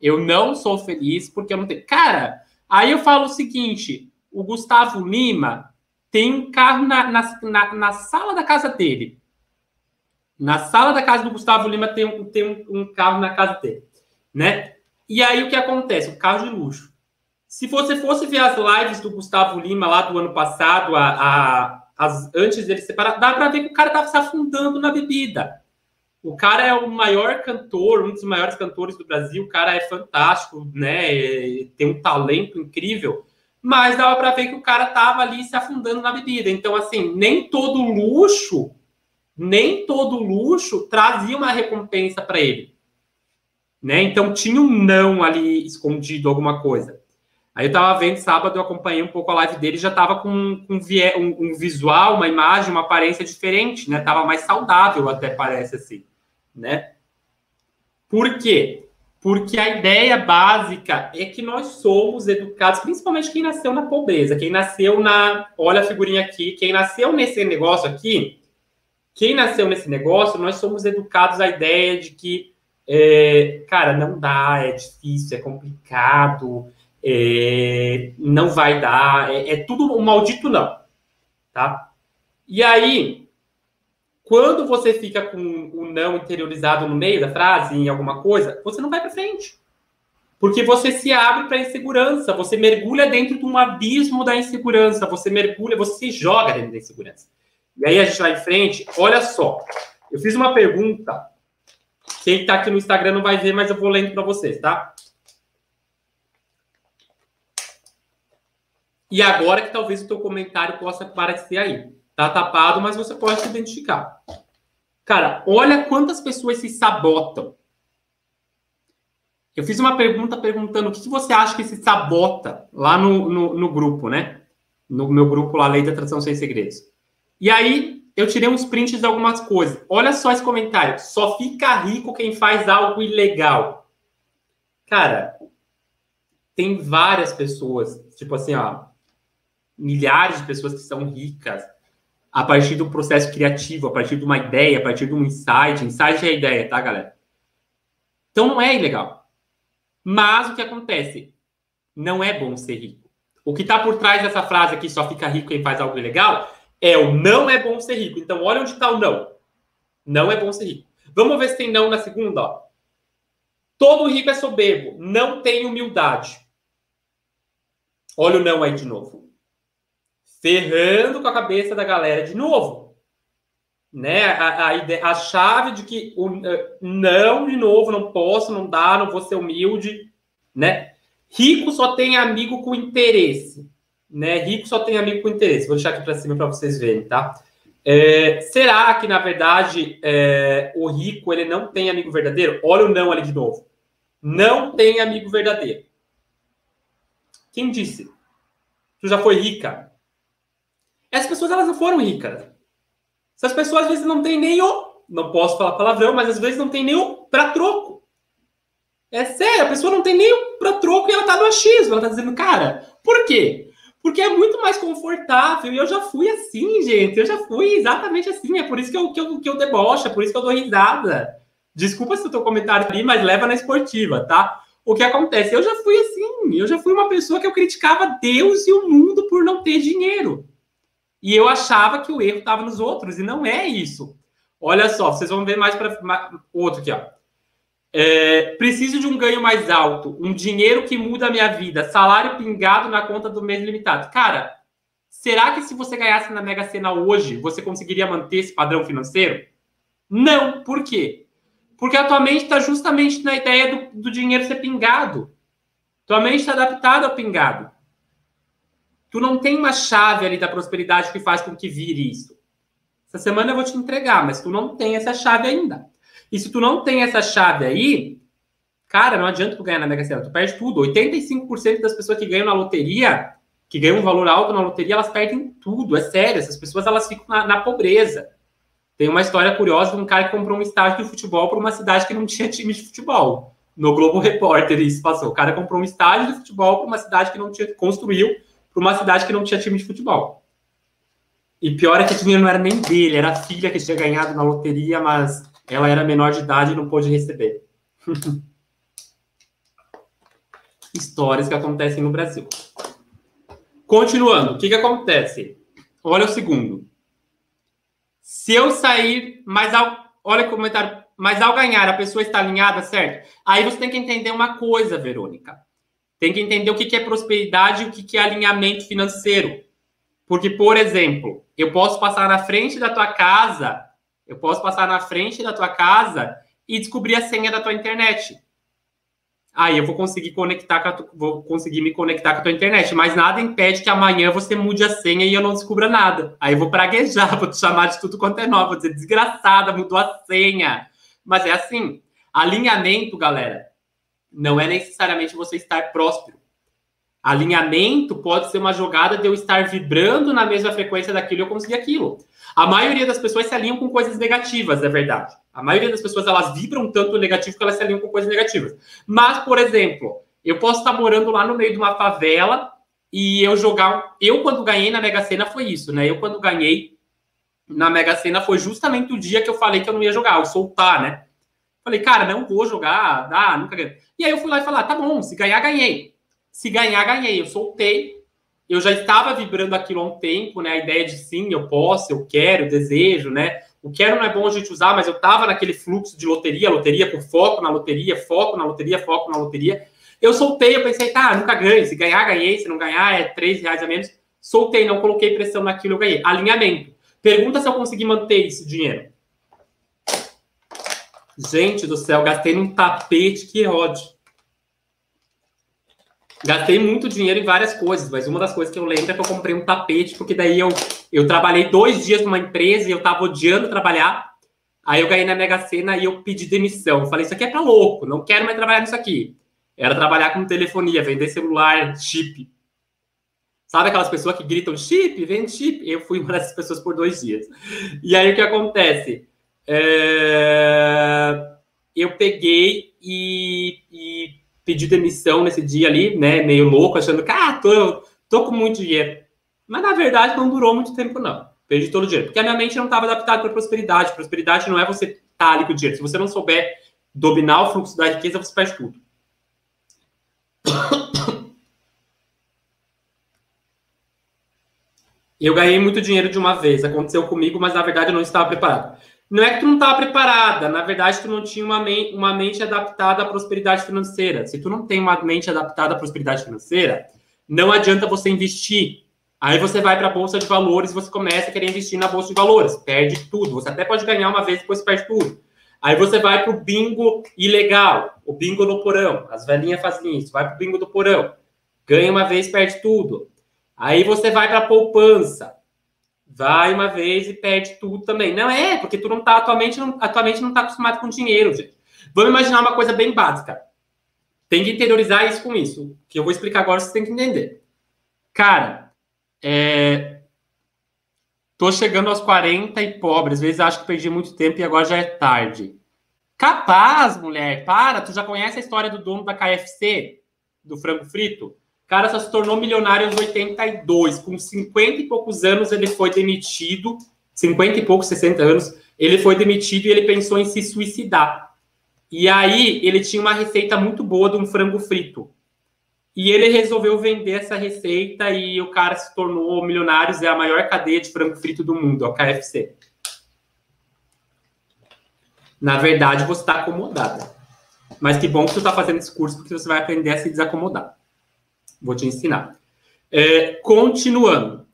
S1: Eu não sou feliz porque eu não tenho. Cara, aí eu falo o seguinte: o Gustavo Lima tem um carro na, na, na, na sala da casa dele. Na sala da casa do Gustavo Lima tem, um, tem um, um carro na casa dele, né? E aí o que acontece? Um carro de luxo. Se você fosse ver as lives do Gustavo Lima lá do ano passado, a, a as, antes dele separar, dá para ver que o cara estava se afundando na bebida. O cara é o maior cantor, um dos maiores cantores do Brasil. O cara é fantástico, né? Tem um talento incrível. Mas dava para ver que o cara estava ali se afundando na bebida. Então, assim, nem todo luxo, nem todo luxo trazia uma recompensa para ele. Né? Então tinha um não ali escondido, alguma coisa. Aí eu tava vendo sábado, eu acompanhei um pouco a live dele, já tava com um, um, visual, uma imagem, uma aparência diferente, né? Tava mais saudável, até parece assim, né? Por quê? Porque a ideia básica é que nós somos educados, principalmente quem nasceu na pobreza, quem nasceu na. Olha a figurinha aqui, quem nasceu nesse negócio aqui, quem nasceu nesse negócio, nós somos educados à ideia de que, é, cara, não dá, é difícil, é complicado, é, não vai dar, é, é tudo um maldito não, tá? E aí, quando você fica com o não interiorizado no meio da frase, em alguma coisa, você não vai para frente. Porque você se abre para a insegurança, você mergulha dentro de um abismo da insegurança, você mergulha, você se joga dentro da insegurança. E aí a gente vai em frente, olha só. Eu fiz uma pergunta, quem está aqui no Instagram não vai ver, mas eu vou lendo para vocês, tá? E agora que talvez o teu comentário possa aparecer aí. Tá tapado, mas você pode se identificar. Cara, olha quantas pessoas se sabotam. Eu fiz uma pergunta perguntando o que, você acha que se sabota lá no, no, no grupo, né? No meu grupo lá, Lei da Atração Sem Segredos. E aí, eu tirei uns prints de algumas coisas. Olha só esse comentário. Só fica rico quem faz algo ilegal. Cara, tem várias pessoas, tipo assim, ó, milhares de pessoas que são ricas a partir do processo criativo, a partir de uma ideia, a partir de um insight. Insight é a ideia, tá, galera? Então não é ilegal. Mas o que acontece? Não é bom ser rico. O que está por trás dessa frase aqui, só fica rico quem faz algo ilegal, é o não é bom ser rico. Então, olha onde está o não. Não é bom ser rico. Vamos ver se tem não na segunda. Ó. Todo rico é soberbo, não tem humildade. Olha o não aí de novo ferrando com a cabeça da galera de novo. Né? A, a, ideia, a chave de que o, eh, não, de novo, não posso, não dá, não vou ser humilde, né? Rico só tem amigo com interesse, né? Rico só tem amigo com interesse. Vou deixar aqui para cima para vocês verem, tá? É, será que, na verdade, é, o rico ele não tem amigo verdadeiro? Olha o não ali de novo. Não tem amigo verdadeiro. Quem disse? Tu já foi rica? Essas pessoas elas não foram ricas. Essas pessoas às vezes não têm nem o. Não posso falar palavrão, mas às vezes não tem nem o para troco. É sério, a pessoa não tem nem o para troco e ela tá no achismo. Ela tá dizendo, cara, por quê? Porque é muito mais confortável. E eu já fui assim, gente. Eu já fui exatamente assim. É por isso que eu, que eu, que eu debocho, é por isso que eu dou risada. Desculpa se o teu comentário ali, mas leva na esportiva, tá? O que acontece? Eu já fui assim. Eu já fui uma pessoa que eu criticava Deus e o mundo por não ter dinheiro. E eu achava que o erro estava nos outros, e não é isso. Olha só, vocês vão ver mais para outro aqui, ó. É, preciso de um ganho mais alto, um dinheiro que muda a minha vida, salário pingado na conta do mês limitado. Cara, será que se você ganhasse na Mega Sena hoje, você conseguiria manter esse padrão financeiro? Não. Por quê? Porque a tua mente está justamente na ideia do, do dinheiro ser pingado. Tua mente está adaptada ao pingado. Tu não tem uma chave ali da prosperidade que faz com que vire isso. Essa semana eu vou te entregar, mas tu não tem essa chave ainda. E se tu não tem essa chave aí, cara, não adianta tu ganhar na Mega Sena, tu perde tudo. 85% das pessoas que ganham na loteria, que ganham um valor alto na loteria, elas perdem tudo, é sério. Essas pessoas elas ficam na, na pobreza. Tem uma história curiosa de um cara que comprou um estádio de futebol para uma cidade que não <laughs> tinha time de futebol. No Globo Repórter isso passou. O cara comprou um estádio de futebol para uma cidade que não tinha construiu para uma cidade que não tinha time de futebol. E pior é que o dinheiro não era nem dele, era a filha que tinha ganhado na loteria, mas ela era menor de idade e não pôde receber. <laughs> Histórias que acontecem no Brasil. Continuando, o que, que acontece? Olha o segundo. Se eu sair, mas ao. Olha o comentário. Mas ao ganhar, a pessoa está alinhada, certo? Aí você tem que entender uma coisa, Verônica. Tem que entender o que é prosperidade e o que é alinhamento financeiro. Porque, por exemplo, eu posso passar na frente da tua casa, eu posso passar na frente da tua casa e descobrir a senha da tua internet. Aí eu vou conseguir conectar tu, vou conseguir me conectar com a tua internet, mas nada impede que amanhã você mude a senha e eu não descubra nada. Aí eu vou praguejar, <laughs> vou te chamar de tudo quanto é novo, vou dizer desgraçada, mudou a senha. Mas é assim, alinhamento, galera, não é necessariamente você estar próspero. Alinhamento pode ser uma jogada de eu estar vibrando na mesma frequência daquilo e eu conseguir aquilo. A maioria das pessoas se alinham com coisas negativas, é verdade. A maioria das pessoas elas vibram tanto negativo que elas se alinham com coisas negativas. Mas, por exemplo, eu posso estar morando lá no meio de uma favela e eu jogar. Eu, quando ganhei na Mega Sena, foi isso, né? Eu, quando ganhei na Mega Sena, foi justamente o dia que eu falei que eu não ia jogar, eu soltar, né? Falei, cara, não vou jogar, ah, nunca ganhei. E aí eu fui lá e falei, ah, tá bom, se ganhar, ganhei. Se ganhar, ganhei. Eu soltei. Eu já estava vibrando aquilo há um tempo, né? A ideia de sim, eu posso, eu quero, desejo, né? O quero não é bom a gente usar, mas eu estava naquele fluxo de loteria, loteria por foco na loteria, foco na loteria, foco na loteria. Eu soltei, eu pensei, tá, nunca ganho. Se ganhar, ganhei. Se não ganhar, é três reais a menos. Soltei, não coloquei pressão naquilo, eu ganhei. Alinhamento. Pergunta se eu consegui manter esse dinheiro. Gente do céu, gastei num tapete, que ódio. Gastei muito dinheiro em várias coisas, mas uma das coisas que eu lembro é que eu comprei um tapete, porque daí eu, eu trabalhei dois dias numa empresa e eu tava odiando trabalhar. Aí eu ganhei na Mega Sena e eu pedi demissão. falei, isso aqui é pra louco, não quero mais trabalhar nisso aqui. Era trabalhar com telefonia, vender celular, chip. Sabe aquelas pessoas que gritam chip, vende chip? Eu fui uma dessas pessoas por dois dias. E aí o que acontece? É... Eu peguei e, e, pedi demissão nesse dia ali, né? Meio louco, achando que, ah, tô, tô com muito dinheiro. Mas na verdade não durou muito tempo, não. Perdi todo o dinheiro. Porque a minha mente não estava adaptada para prosperidade. Prosperidade não é você estar tá ali com o dinheiro. Se você não souber dominar o fluxo da riqueza, você perde tudo. Eu ganhei muito dinheiro de uma vez, aconteceu comigo, mas na verdade eu não estava preparado. Não é que tu não estava preparada, na verdade tu não tinha uma, uma mente adaptada à prosperidade financeira. Se tu não tem uma mente adaptada à prosperidade financeira, não adianta você investir. Aí você vai para a bolsa de valores, você começa a querer investir na bolsa de valores, perde tudo. Você até pode ganhar uma vez, depois perde tudo. Aí você vai para o bingo ilegal, o bingo no porão. As velhinhas fazem isso, vai para o bingo do porão. Ganha uma vez, perde tudo. Aí você vai para a poupança. Vai uma vez e perde tudo também. Não é, porque tu não tá atualmente, não, atualmente não tá acostumado com dinheiro, gente. Vamos imaginar uma coisa bem básica. Tem que interiorizar isso com isso, que eu vou explicar agora, você tem que entender. Cara, é... tô chegando aos 40 e pobre, às vezes acho que perdi muito tempo e agora já é tarde. Capaz, mulher, para, tu já conhece a história do dono da KFC, do frango frito? Cara só se tornou milionário aos 82. Com 50 e poucos anos, ele foi demitido. 50 e poucos, 60 anos, ele foi demitido e ele pensou em se suicidar. E aí, ele tinha uma receita muito boa de um frango frito. E ele resolveu vender essa receita e o cara se tornou milionário, é a maior cadeia de frango frito do mundo, a KFC. Na verdade, você está acomodada. Mas que bom que você está fazendo esse curso, porque você vai aprender a se desacomodar. Vou te ensinar. É, continuando.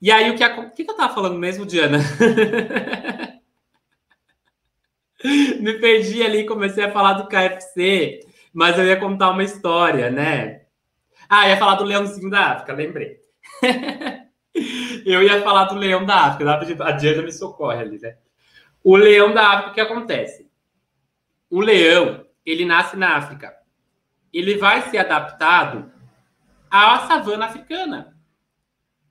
S1: E aí, o que, o que eu estava falando mesmo, Diana? <laughs> Me perdi ali, comecei a falar do KFC, mas eu ia contar uma história, né? Ah, ia falar do leãozinho da África, lembrei. <laughs> eu ia falar do leão da África, a Diana me socorre ali, né? O leão da África, o que acontece? O leão, ele nasce na África. Ele vai ser adaptado à savana africana.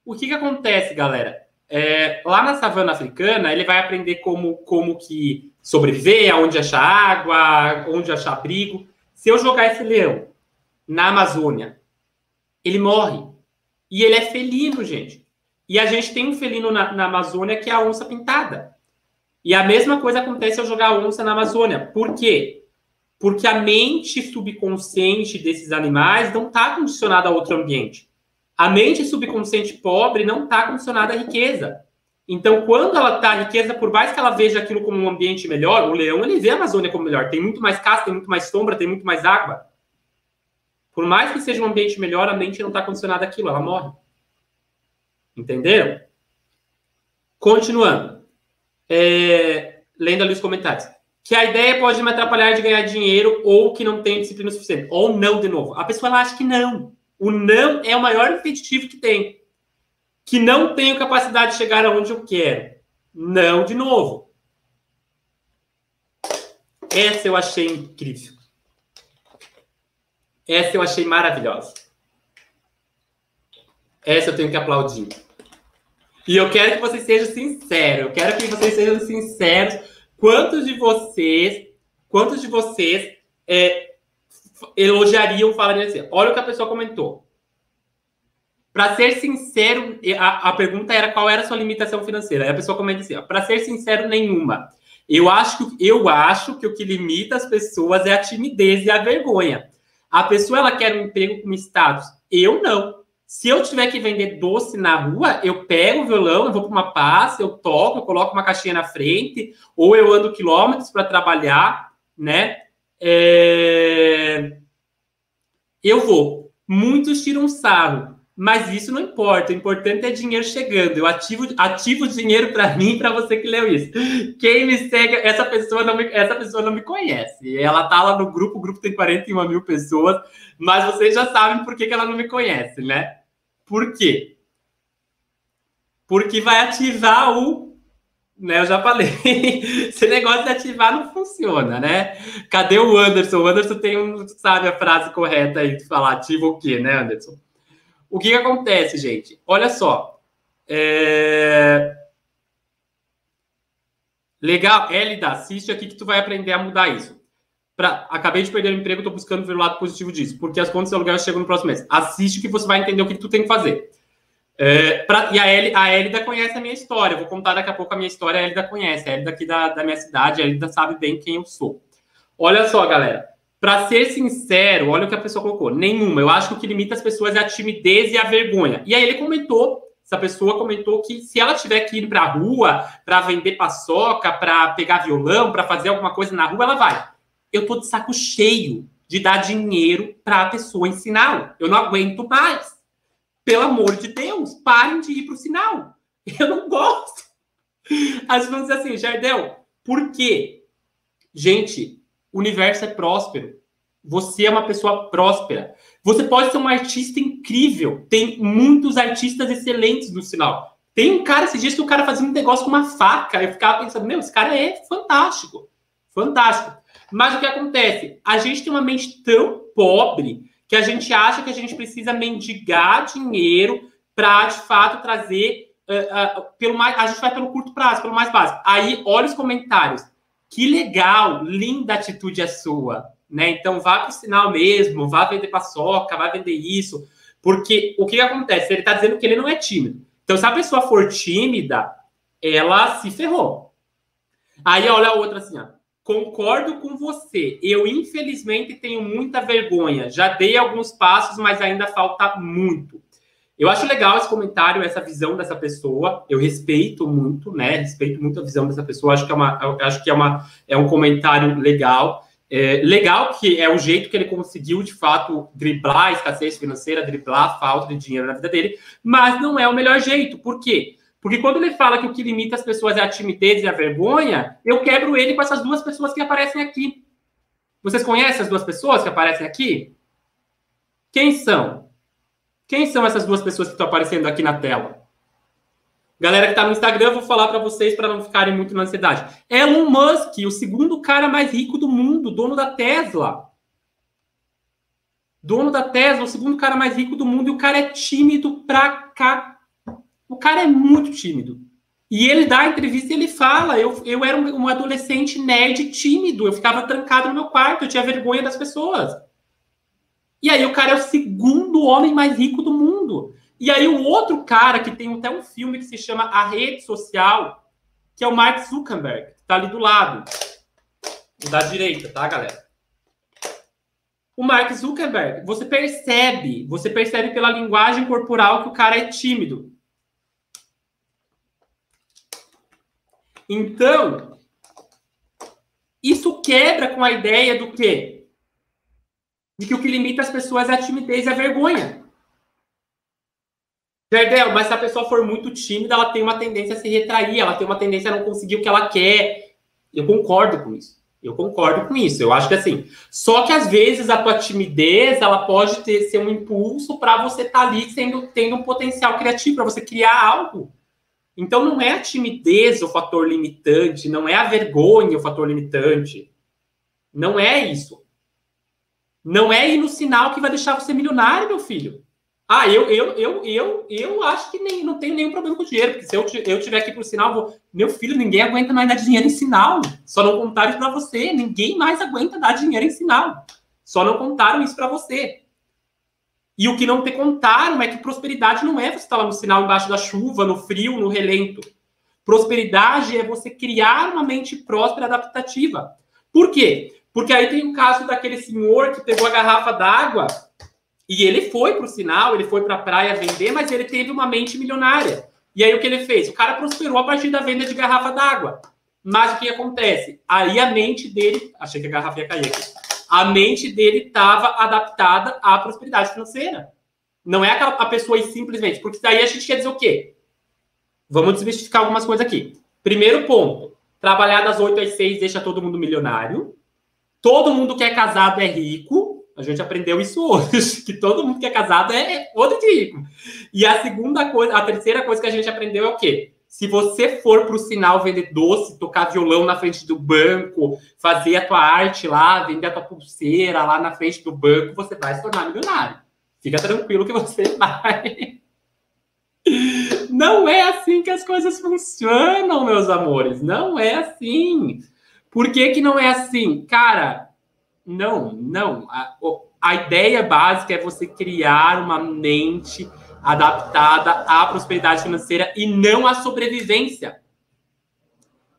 S1: O que, que acontece, galera? É, lá na savana africana, ele vai aprender como, como que sobreviver, aonde achar água, onde achar abrigo. Se eu jogar esse leão na Amazônia, ele morre. E ele é felino, gente. E a gente tem um felino na, na Amazônia que é a onça pintada. E a mesma coisa acontece ao jogar onça na Amazônia. Por quê? Porque a mente subconsciente desses animais não está condicionada a outro ambiente. A mente subconsciente pobre não está condicionada à riqueza. Então, quando ela está riqueza, por mais que ela veja aquilo como um ambiente melhor, o leão ele vê a Amazônia como melhor. Tem muito mais caça, tem muito mais sombra, tem muito mais água. Por mais que seja um ambiente melhor, a mente não está condicionada àquilo, ela morre. Entenderam? Continuando. É... Lendo ali os comentários que a ideia pode me atrapalhar de ganhar dinheiro ou que não tem disciplina suficiente. Ou não, de novo. A pessoa ela acha que não. O não é o maior impeditivo que tem. Que não tenho capacidade de chegar aonde eu quero. Não, de novo. Essa eu achei incrível. Essa eu achei maravilhosa. Essa eu tenho que aplaudir. E eu quero que vocês sejam sinceros. Eu quero que vocês sejam sinceros. Quantos de vocês, quantos de vocês é, elogiariam, falariam assim? Olha o que a pessoa comentou. Para ser sincero, a, a, pergunta era qual era a sua limitação financeira. Aí a pessoa comenta assim: para ser sincero, nenhuma. Eu acho, que, eu acho que o que limita as pessoas é a timidez e a vergonha. A pessoa ela quer um emprego com status. Eu não. Se eu tiver que vender doce na rua, eu pego o violão, eu vou para uma pasta, eu toco, eu coloco uma caixinha na frente, ou eu ando quilômetros para trabalhar, né? É... Eu vou. Muitos tiram sarro. Mas isso não importa, o importante é dinheiro chegando. Eu ativo, ativo dinheiro para mim para você que leu isso. Quem me segue, essa pessoa, não me, essa pessoa não me conhece. Ela tá lá no grupo, o grupo tem 41 mil pessoas, mas vocês já sabem por que, que ela não me conhece, né? Por quê? Porque vai ativar o. Né, eu já falei, <laughs> esse negócio de ativar não funciona, né? Cadê o Anderson? O Anderson tem um, sabe a frase correta aí de falar ativa o quê, né, Anderson? O que, que acontece, gente? Olha só. É... Legal, Elida, assiste aqui que tu vai aprender a mudar isso. Pra, acabei de perder o emprego, estou buscando ver o lado positivo disso, porque as contas de aluguel chegam no próximo mês. Assiste que você vai entender o que, que tu tem que fazer. É, pra, e a, El, a Elida conhece a minha história. Eu vou contar daqui a pouco a minha história. A Elida conhece. A Elida aqui da, da minha cidade. A Elida sabe bem quem eu sou. Olha só, galera. Para ser sincero, olha o que a pessoa colocou. Nenhuma. Eu acho que o que limita as pessoas é a timidez e a vergonha. E aí ele comentou, essa pessoa comentou que se ela tiver que ir para a rua para vender paçoca, para pegar violão, para fazer alguma coisa na rua, ela vai. Eu tô de saco cheio de dar dinheiro para a pessoa em sinal. Eu não aguento mais. Pelo amor de Deus, parem de ir para o sinal. <laughs> Eu não gosto. As pessoas dizem assim, Jardel, por quê? Gente, o universo é próspero. Você é uma pessoa próspera. Você pode ser um artista incrível. Tem muitos artistas excelentes no sinal. Tem um cara, esses dias que o cara fazia um negócio com uma faca. Eu ficava pensando, meu, esse cara é fantástico. Fantástico. Mas o que acontece? A gente tem uma mente tão pobre que a gente acha que a gente precisa mendigar dinheiro para, de fato, trazer uh, uh, pelo mais. A gente vai pelo curto prazo, pelo mais básico. Aí, olha os comentários. Que legal, linda atitude a sua, né? Então vá para o sinal mesmo, vá vender paçoca, vá vender isso, porque o que, que acontece? Ele está dizendo que ele não é tímido. Então, se a pessoa for tímida, ela se ferrou. Aí olha a outra assim, ó. Concordo com você. Eu, infelizmente, tenho muita vergonha. Já dei alguns passos, mas ainda falta muito. Eu acho legal esse comentário, essa visão dessa pessoa. Eu respeito muito, né? Respeito muito a visão dessa pessoa. Acho que é uma, acho que é uma, é um comentário legal. É, legal que é o jeito que ele conseguiu, de fato, driblar a escassez financeira, driblar a falta de dinheiro na vida dele, mas não é o melhor jeito. Por quê? Porque quando ele fala que o que limita as pessoas é a timidez e a vergonha, eu quebro ele com essas duas pessoas que aparecem aqui. Vocês conhecem as duas pessoas que aparecem aqui? Quem são? Quem são essas duas pessoas que estão aparecendo aqui na tela? Galera que está no Instagram, eu vou falar para vocês para não ficarem muito na ansiedade. Elon Musk, o segundo cara mais rico do mundo, dono da Tesla. Dono da Tesla, o segundo cara mais rico do mundo, e o cara é tímido pra cá. O cara é muito tímido. E ele dá a entrevista e ele fala: eu, eu era um, um adolescente nerd tímido, eu ficava trancado no meu quarto, eu tinha vergonha das pessoas. E aí o cara é o segundo homem mais rico do mundo. E aí o outro cara que tem até um filme que se chama A Rede Social, que é o Mark Zuckerberg, que tá ali do lado. Da direita, tá, galera? O Mark Zuckerberg, você percebe, você percebe pela linguagem corporal que o cara é tímido. Então, isso quebra com a ideia do quê? De que o que limita as pessoas é a timidez e a vergonha. Jardel, mas se a pessoa for muito tímida, ela tem uma tendência a se retrair, ela tem uma tendência a não conseguir o que ela quer. Eu concordo com isso. Eu concordo com isso. Eu acho que assim, só que às vezes a tua timidez, ela pode ter ser um impulso para você estar tá ali sendo tendo um potencial criativo para você criar algo. Então não é a timidez o fator limitante, não é a vergonha o fator limitante. Não é isso. Não é ir no sinal que vai deixar você milionário, meu filho. Ah, eu, eu, eu, eu, eu acho que nem, não tenho nenhum problema com dinheiro, porque se eu, eu tiver aqui pro sinal, vou, meu filho, ninguém aguenta mais dar dinheiro em sinal. Só não contaram isso para você. Ninguém mais aguenta dar dinheiro em sinal. Só não contaram isso para você. E o que não te contaram é que prosperidade não é você estar lá no sinal embaixo da chuva, no frio, no relento. Prosperidade é você criar uma mente próspera adaptativa. Por quê? Porque aí tem o caso daquele senhor que pegou a garrafa d'água e ele foi para o sinal, ele foi para a praia vender, mas ele teve uma mente milionária. E aí o que ele fez? O cara prosperou a partir da venda de garrafa d'água. Mas o que acontece? Aí a mente dele. Achei que a garrafa ia cair aqui. A mente dele estava adaptada à prosperidade financeira. Não é a pessoa simplesmente. Porque daí a gente quer dizer o quê? Vamos desmistificar algumas coisas aqui. Primeiro ponto: trabalhar das 8 às 6 deixa todo mundo milionário. Todo mundo que é casado é rico. A gente aprendeu isso hoje, <laughs> que todo mundo que é casado é outro de rico. E a segunda coisa, a terceira coisa que a gente aprendeu é o quê? Se você for para o sinal vender doce, tocar violão na frente do banco, fazer a tua arte lá, vender a tua pulseira lá na frente do banco, você vai se tornar milionário. Fica tranquilo que você <laughs> vai. Não é assim que as coisas funcionam, meus amores. Não é assim. Por que, que não é assim? Cara, não, não. A, a ideia básica é você criar uma mente adaptada à prosperidade financeira e não à sobrevivência.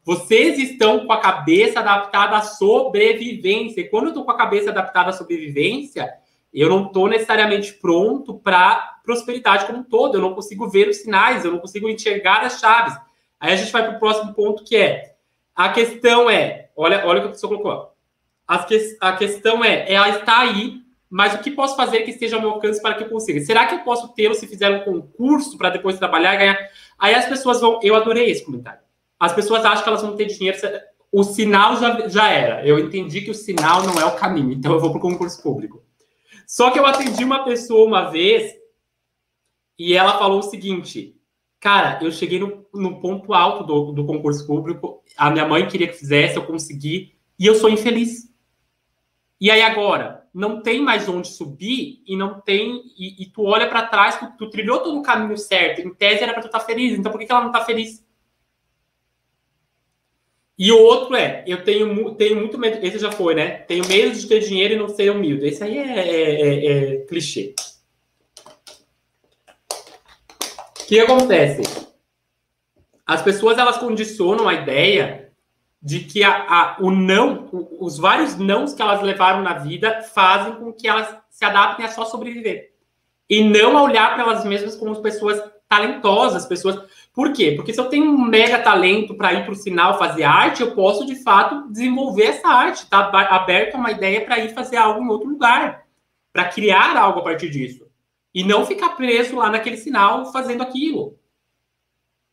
S1: Vocês estão com a cabeça adaptada à sobrevivência. E quando eu estou com a cabeça adaptada à sobrevivência, eu não estou necessariamente pronto para prosperidade como um todo. Eu não consigo ver os sinais, eu não consigo enxergar as chaves. Aí a gente vai para o próximo ponto que é a questão é, olha, olha o que a pessoa colocou que, a questão é, ela está aí, mas o que posso fazer que esteja ao meu alcance para que eu consiga? Será que eu posso tê-lo se fizer um concurso para depois trabalhar e ganhar? Aí as pessoas vão. Eu adorei esse comentário. As pessoas acham que elas vão ter dinheiro. O sinal já, já era. Eu entendi que o sinal não é o caminho, então eu vou para o concurso público. Só que eu atendi uma pessoa uma vez e ela falou o seguinte: Cara, eu cheguei no, no ponto alto do, do concurso público, a minha mãe queria que fizesse, eu consegui, e eu sou infeliz. E aí agora, não tem mais onde subir e não tem. E, e tu olha para trás, tu, tu, trilhou todo o caminho certo. Em tese era para tu estar tá feliz. Então por que, que ela não está feliz? E o outro é, eu tenho, tenho muito medo. Esse já foi, né? Tenho medo de ter dinheiro e não ser humilde. Esse aí é, é, é, é clichê. O que acontece? As pessoas elas condicionam a ideia de que a, a, o não, os vários nãos que elas levaram na vida fazem com que elas se adaptem a só sobreviver. E não a olhar para elas mesmas como pessoas talentosas, pessoas. Por quê? Porque se eu tenho um mega talento para ir para o sinal fazer arte, eu posso de fato desenvolver essa arte, tá aberto a uma ideia para ir fazer algo em outro lugar, para criar algo a partir disso. E não ficar preso lá naquele sinal fazendo aquilo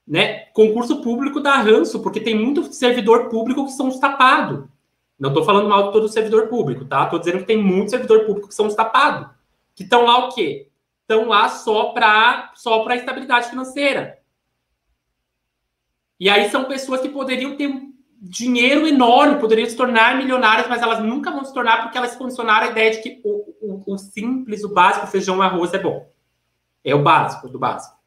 S1: né? Concurso público dá ranço, porque tem muito servidor público que são os tapados. Não estou falando mal de todo servidor público, tá? Estou dizendo que tem muito servidor público que são os tapados. Que estão lá o quê? Estão lá só para só para estabilidade financeira. E aí são pessoas que poderiam ter dinheiro enorme, poderiam se tornar milionárias, mas elas nunca vão se tornar porque elas condicionaram a ideia de que o, o, o simples, o básico, feijão e arroz é bom. É o básico do básico.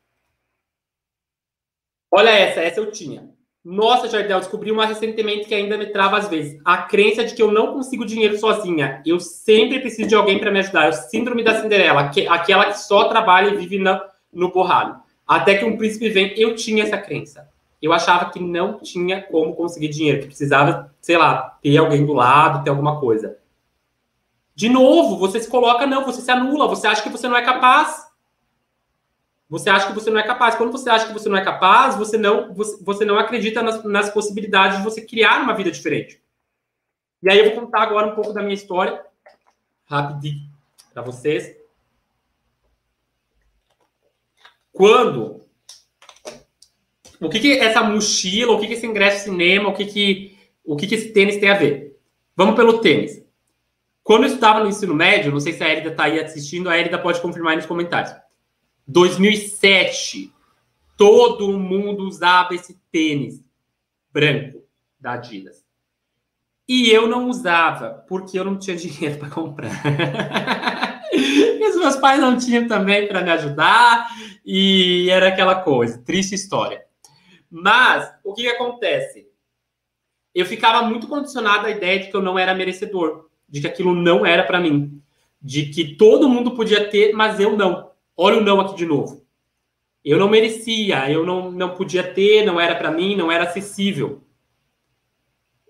S1: Olha essa, essa eu tinha. Nossa, Jardel, descobri uma recentemente que ainda me trava às vezes. A crença de que eu não consigo dinheiro sozinha. Eu sempre preciso de alguém para me ajudar. É o síndrome da Cinderela, que, aquela que só trabalha e vive na, no borralho. Até que um príncipe vem. Eu tinha essa crença. Eu achava que não tinha como conseguir dinheiro, que precisava, sei lá, ter alguém do lado, ter alguma coisa. De novo, você se coloca, não, você se anula, você acha que você não é capaz. Você acha que você não é capaz. Quando você acha que você não é capaz, você não, você, você não acredita nas, nas possibilidades de você criar uma vida diferente. E aí eu vou contar agora um pouco da minha história, rapidinho, para vocês. Quando o que, que essa mochila, o que, que esse ingresso cinema, o que, que, o que, que esse tênis tem a ver? Vamos pelo tênis. Quando eu estava no ensino médio, não sei se a Érida está aí assistindo, a Érida pode confirmar aí nos comentários. 2007, todo mundo usava esse tênis branco da Adidas. E eu não usava, porque eu não tinha dinheiro para comprar. <laughs> E os meus pais não tinham também para me ajudar, e era aquela coisa, triste história. Mas, o que, que acontece? Eu ficava muito condicionado à ideia de que eu não era merecedor, de que aquilo não era para mim, de que todo mundo podia ter, mas eu não. Olha o não aqui de novo. Eu não merecia, eu não, não podia ter, não era para mim, não era acessível.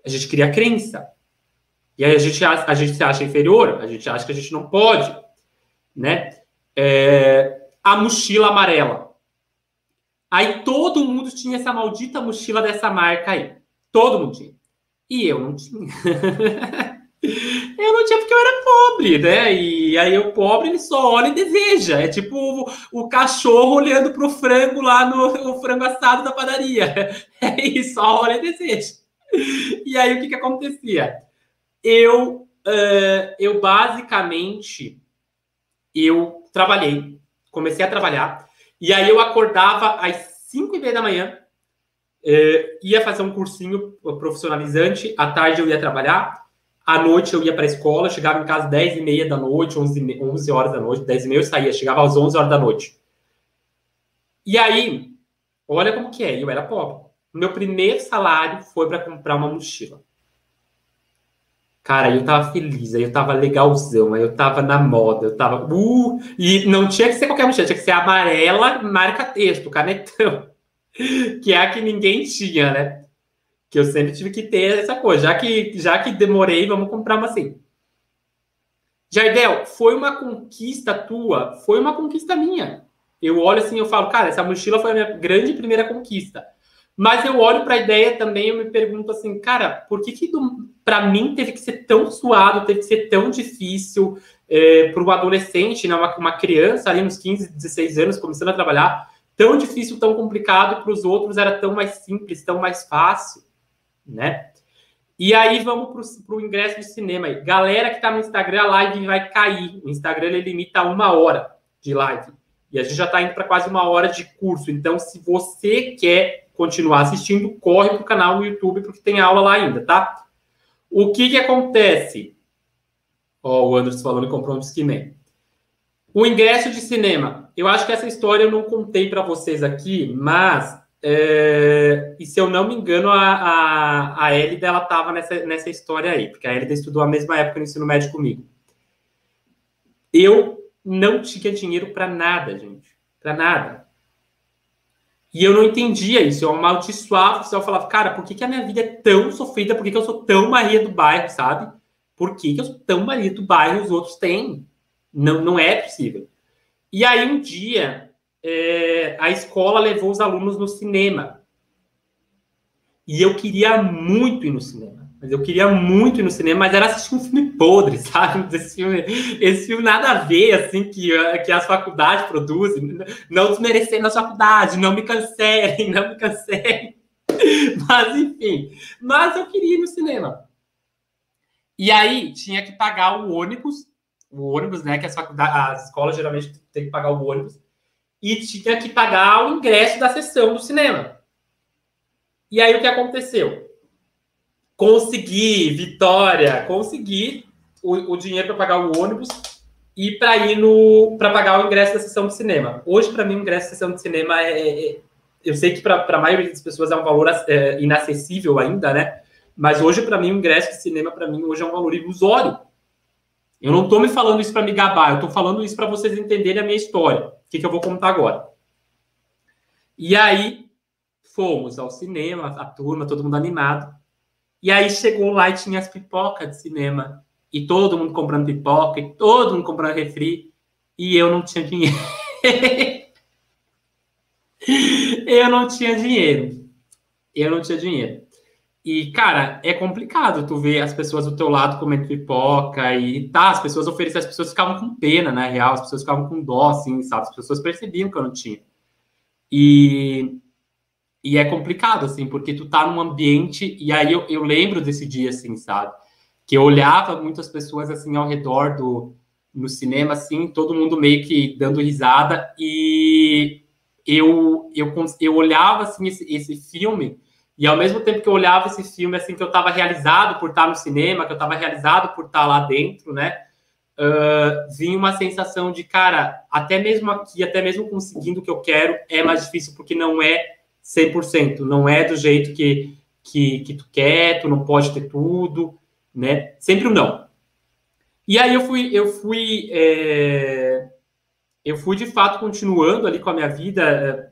S1: A gente cria crença. E aí a gente, a gente se acha inferior, a gente acha que a gente não pode, né? É, a mochila amarela. Aí todo mundo tinha essa maldita mochila dessa marca aí. Todo mundo tinha. E eu não tinha. <laughs> eu não tinha porque eu era pobre, né? E aí o pobre ele só olha e deseja. É tipo o, o cachorro olhando pro frango lá no frango assado da padaria. <laughs> É isso, só olha e deseja. E aí o que que acontecia? Eu, uh, eu basicamente, eu trabalhei, comecei a trabalhar, e aí eu acordava às 5 e meia da manhã, uh, ia fazer um cursinho profissionalizante, à tarde eu ia trabalhar, à noite eu ia para a escola, chegava em casa 10 e meia da noite, 11, 11 horas da noite, 10 e meia eu saía, chegava às 11 horas da noite. E aí, olha como que é, eu era pobre. Meu primeiro salário foi para comprar uma mochila. Cara, eu tava feliz, aí eu tava legalzão, aí eu tava na moda, eu tava. Uh, e não tinha que ser qualquer mochila, tinha que ser amarela, marca texto, canetão. <laughs> Que é a que ninguém tinha, né? Que eu sempre tive que ter essa coisa. Já que, já que demorei, vamos comprar uma assim. Jardel, foi uma conquista tua? Foi uma conquista minha. Eu olho assim, eu falo, cara, essa mochila foi a minha grande primeira conquista. Mas eu olho para a ideia também, eu me pergunto assim, cara, por que, que para mim teve que ser tão suado, teve que ser tão difícil é, para o adolescente, né, uma, uma criança ali uns 15, 16 anos começando a trabalhar, tão difícil, tão complicado, para os outros era tão mais simples, tão mais fácil, né? E aí vamos para o ingresso de cinema. Aí. Galera que está no Instagram, a live vai cair. O Instagram ele limita uma hora de live. E a gente já está indo para quase uma hora de curso. Então, se você quer continuar assistindo, corre para o canal no YouTube, porque tem aula lá ainda, tá? O que que acontece? Ó, oh, o Anderson falando que comprou um Discman. O ingresso de cinema. Eu acho que essa história eu não contei para vocês aqui, mas é, e se eu não me engano, a, a, a Elida ela estava nessa, nessa história aí, porque a Elida estudou a mesma época no ensino médio comigo. Eu não tinha dinheiro para nada, gente. Para nada. E eu não entendia isso, eu amaldiçoava, pessoal falava, cara, por que, que a minha vida é tão sofrida, por que, que eu sou tão Maria do bairro, sabe? Por que, que eu sou tão Maria do bairro e os outros têm? Não, não é possível. E aí um dia, é, a escola levou os alunos no cinema. E eu queria muito ir no cinema. Mas eu queria muito ir no cinema, mas era assistir um filme podre, <laughs> sabe? Esse filme, esse filme nada a ver, assim, que, que as faculdades produzem. Não desmerecendo as faculdades, não me cancelem, <laughs> não me cancelem. Mas, enfim. Mas eu queria ir no cinema. E aí, tinha que pagar o ônibus, o ônibus, né? Que as faculdades, as escolas geralmente têm que pagar o ônibus. E tinha que pagar o ingresso da sessão do cinema. E aí, o que aconteceu? Consegui, vitória, consegui o, o dinheiro para pagar o ônibus e para ir no para pagar o ingresso da sessão de cinema. Hoje, para mim, o ingresso da sessão de cinema é. é, é eu sei que para a maioria das pessoas é um valor é, inacessível ainda, né? Mas hoje, para mim, o ingresso de cinema, para mim, hoje é um valor ilusório. Eu não estou me falando isso para me gabar, eu estou falando isso para vocês entenderem a minha história. O que, que eu vou contar agora? E aí, fomos ao cinema, a turma, todo mundo animado. E aí chegou lá e tinha as pipocas de cinema. E todo mundo comprando pipoca, e todo mundo comprando refri. E eu não tinha dinheiro. <laughs> eu não tinha dinheiro. Eu não tinha dinheiro. E, cara, é complicado tu ver as pessoas do teu lado comendo pipoca e tá, as pessoas ofereciam, as pessoas ficavam com pena, na real, as pessoas ficavam com dó, assim, sabe? As pessoas percebiam que eu não tinha. E e é complicado, assim, porque tu tá num ambiente. E aí eu, eu lembro desse dia, assim, sabe? Que eu olhava muitas pessoas, assim, ao redor do. No cinema, assim, todo mundo meio que dando risada. E eu, eu, eu olhava, assim, esse, esse filme. E ao mesmo tempo que eu olhava esse filme, assim, que eu estava realizado por estar no cinema, que eu estava realizado por estar lá dentro, né? uh, vinha uma sensação de, cara, até mesmo aqui, até mesmo conseguindo o que eu quero, é mais difícil porque não é 100%, não é do jeito que, que, que tu quer, tu não pode ter tudo, né? Sempre um não. E aí eu fui, eu fui, é, eu fui de fato continuando ali com a minha vida, é,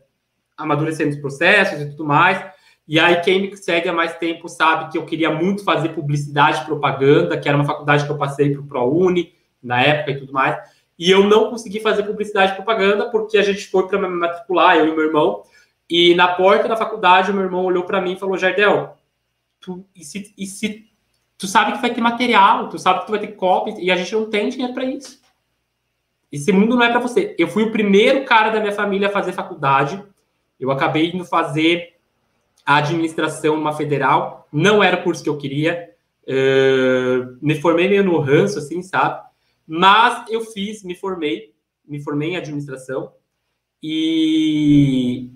S1: amadurecendo os processos e tudo mais. E aí, quem me segue há mais tempo sabe que eu queria muito fazer publicidade e propaganda, que era uma faculdade que eu passei para o ProUni na época e tudo mais. E eu não consegui fazer publicidade e propaganda porque a gente foi para me matricular, eu e meu irmão. E na porta da faculdade, o meu irmão olhou para mim e falou: Jardel, tu, e, se, e se tu sabe que vai ter material, tu sabe que tu vai ter cópia, e a gente não tem dinheiro para isso. Esse mundo não é para você. Eu fui o primeiro cara da minha família a fazer faculdade. Eu acabei indo fazer a administração numa federal, não era o curso que eu queria, uh, me formei meio no ranço, assim, sabe? Mas eu fiz, me formei, me formei em administração, e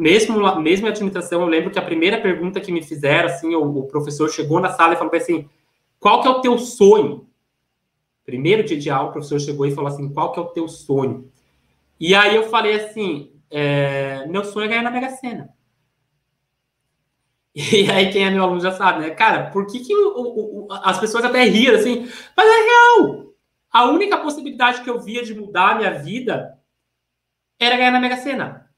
S1: mesmo, mesmo em administração, eu lembro que a primeira pergunta que me fizeram, assim, o, o professor chegou na sala e falou assim, qual que é o teu sonho? Primeiro dia de aula, o professor chegou e falou assim, qual que é o teu sonho? E aí eu falei assim, é, meu sonho é ganhar na Mega Sena. <laughs> E aí, quem é meu aluno já sabe, né? Cara, por que, que o, o, as pessoas até riam assim? Mas é real! A única possibilidade que eu via de mudar a minha vida era ganhar na Mega Sena.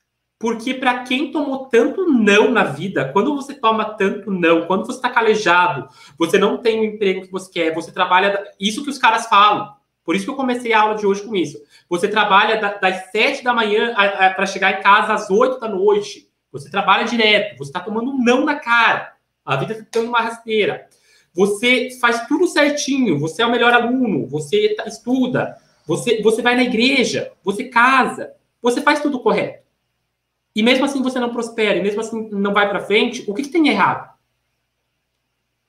S1: Porque para quem tomou tanto não na vida, quando você toma tanto não, quando você está calejado, você não tem o emprego que você quer, você trabalha. Isso que os caras falam. Por isso que eu comecei a aula de hoje com isso. Você trabalha das sete da manhã para chegar em casa às oito da noite. Você trabalha direto, você está tomando um não na cara. A vida está ficando uma rasteira. Você faz tudo certinho, você é o melhor aluno, você tá, estuda, você, você vai na igreja, você casa, você faz tudo correto. E mesmo assim você não prospera, e mesmo assim não vai para frente, o que, que, tem de errado?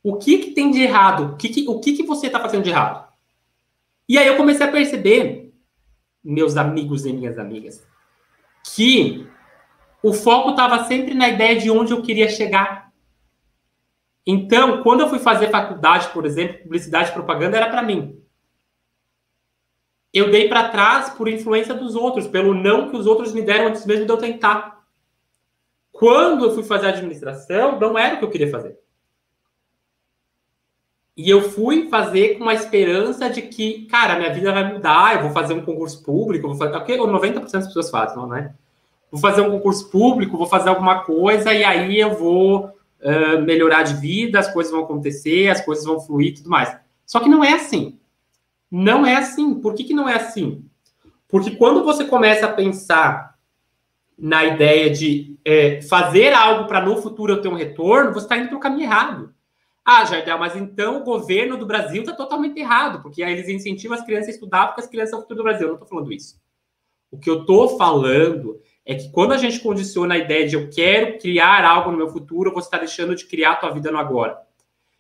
S1: O que, que tem de errado? O que, que, o que, você está fazendo de errado? E aí eu comecei a perceber, meus amigos e minhas amigas, que o foco estava sempre na ideia de onde eu queria chegar. Então, quando eu fui fazer faculdade, por exemplo, publicidade e propaganda, era para mim. Eu dei para trás por influência dos outros, pelo não que os outros me deram antes mesmo de eu tentar. Quando eu fui fazer administração, não era o que eu queria fazer. E eu fui fazer com a esperança de que, cara, minha vida vai mudar, eu vou fazer um concurso público, vou fazer. O que 90% das pessoas fazem, não é? vou fazer um concurso público, vou fazer alguma coisa e aí eu vou uh, melhorar de vida, as coisas vão acontecer, as coisas vão fluir e tudo mais. Só que não é assim. Não é assim. Por que, que não é assim? Porque quando você começa a pensar na ideia de é, fazer algo para no futuro eu ter um retorno, você está indo para o caminho errado. Ah, Jardel, mas então o governo do Brasil está totalmente errado, porque aí eles incentivam as crianças a estudar porque as crianças são o futuro do Brasil. Eu não estou falando isso. O que eu estou falando é que quando a gente condiciona a ideia de eu quero criar algo no meu futuro, você está deixando de criar a tua vida no agora.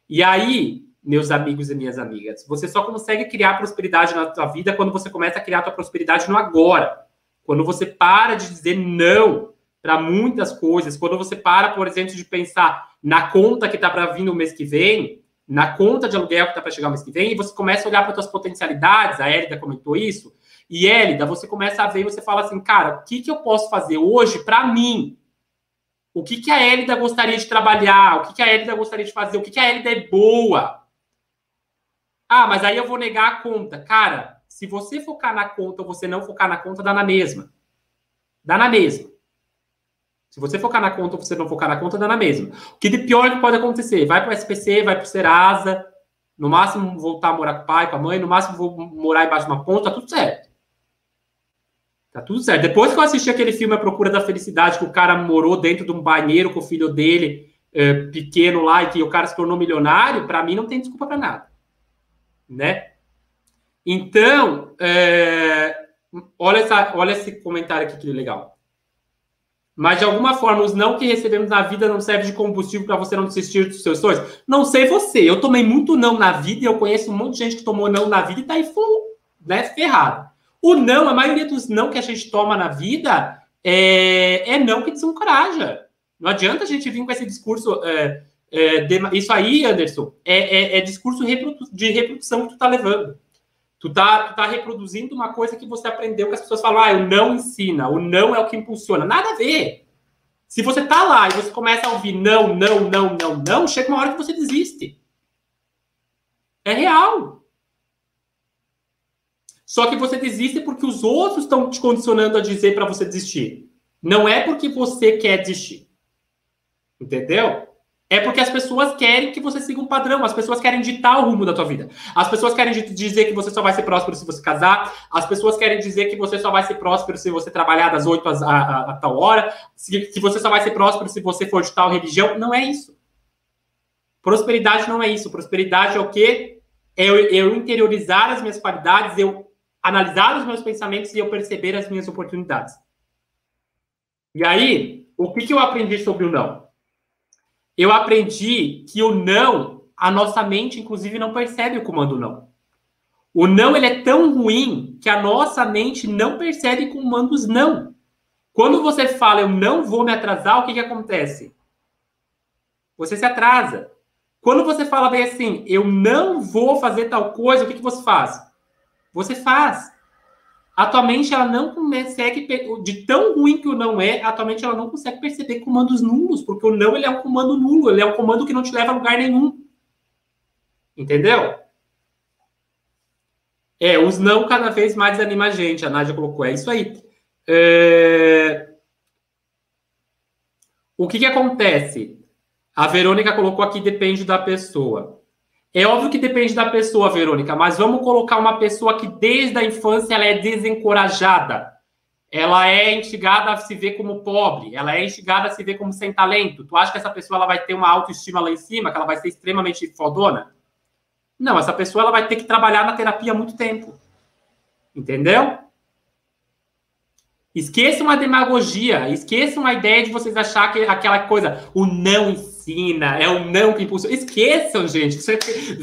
S1: E aí, meus amigos e minhas amigas, você só consegue criar prosperidade na tua vida quando você começa a criar a tua prosperidade no agora. Quando você para de dizer não para muitas coisas, quando você para, por exemplo, de pensar na conta que está para vir no mês que vem, na conta de aluguel que está para chegar no mês que vem, e você começa a olhar para tuas potencialidades, a Érida comentou isso, e Hélida, você começa a ver e você fala assim, cara, o que, que eu posso fazer hoje para mim? O que, que a Hélida gostaria de trabalhar? O que, que a Hélida gostaria de fazer? O que, que a Hélida é boa? Ah, mas aí eu vou negar a conta. Cara, se você focar na conta ou você não focar na conta, dá na mesma. Dá na mesma. Se você focar na conta ou você não focar na conta, dá na mesma. O que de pior que pode acontecer? Vai para o SPC, vai para o Serasa, no máximo voltar a morar com o pai, com a mãe, no máximo vou morar embaixo de uma ponta, tá tudo certo. Tá tudo certo. Depois que eu assisti aquele filme A Procura da Felicidade, que o cara morou dentro de um banheiro com o filho dele, é, pequeno lá, e que o cara se tornou milionário, para mim não tem desculpa para nada. Né? Então, é, olha, essa, olha esse comentário aqui que legal. Mas de alguma forma, os não que recebemos na vida não servem de combustível para você não desistir dos seus sonhos? Não sei você. Eu tomei muito não na vida e eu conheço um monte de gente que tomou não na vida e tá aí full, né, ferrado. O não, a maioria dos não que a gente toma na vida é, é não que desencoraja. Não adianta a gente vir com esse discurso. É, é, de, isso aí, Anderson, é, é, é discurso de reprodução que tu tá levando. Tu tá, tu tá reproduzindo uma coisa que você aprendeu que as pessoas falam, ah, o não ensina, o não é o que impulsiona. Nada a ver. Se você tá lá e você começa a ouvir não, não, não, não, não, chega uma hora que você desiste. É real. Só que você desiste porque os outros estão te condicionando a dizer para você desistir. Não é porque você quer desistir. Entendeu? É porque as pessoas querem que você siga um padrão, as pessoas querem ditar o rumo da tua vida. As pessoas querem dizer que você só vai ser próspero se você casar, as pessoas querem dizer que você só vai ser próspero se você trabalhar das 8 às, a, a, a tal hora, se, que você só vai ser próspero se você for de tal religião. Não é isso. Prosperidade não é isso. Prosperidade é o quê? É eu, eu interiorizar as minhas qualidades, eu analisar os meus pensamentos e eu perceber as minhas oportunidades. E aí, o que, que eu aprendi sobre o não? Eu aprendi que o não, a nossa mente, inclusive, não percebe o comando não. O não ele é tão ruim que a nossa mente não percebe comandos não. Quando você fala eu não vou me atrasar, o que, que acontece? Você se atrasa. Quando você fala bem assim, eu não vou fazer tal coisa, o que, que você faz? Você faz. Atualmente ela não consegue, de tão ruim que o não é, atualmente ela não consegue perceber comandos nulos, porque o não ele é um comando nulo, ele é um comando que não te leva a lugar nenhum. Entendeu? É, os não cada vez mais desanima a gente, a Nádia colocou, é isso aí. É... O que, que acontece? A Verônica colocou aqui, depende da pessoa. É óbvio que depende da pessoa, Verônica, mas vamos colocar uma pessoa que desde a infância ela é desencorajada. Ela é instigada a se ver como pobre, ela é instigada a se ver como sem talento. Tu acha que essa pessoa ela vai ter uma autoestima lá em cima, que ela vai ser extremamente fodona? Não, essa pessoa ela vai ter que trabalhar na terapia há muito tempo. Entendeu? Esqueçam a demagogia, esqueçam a ideia de vocês achar que aquela coisa, o não ensina, é o não que impulsiona. Esqueçam, gente.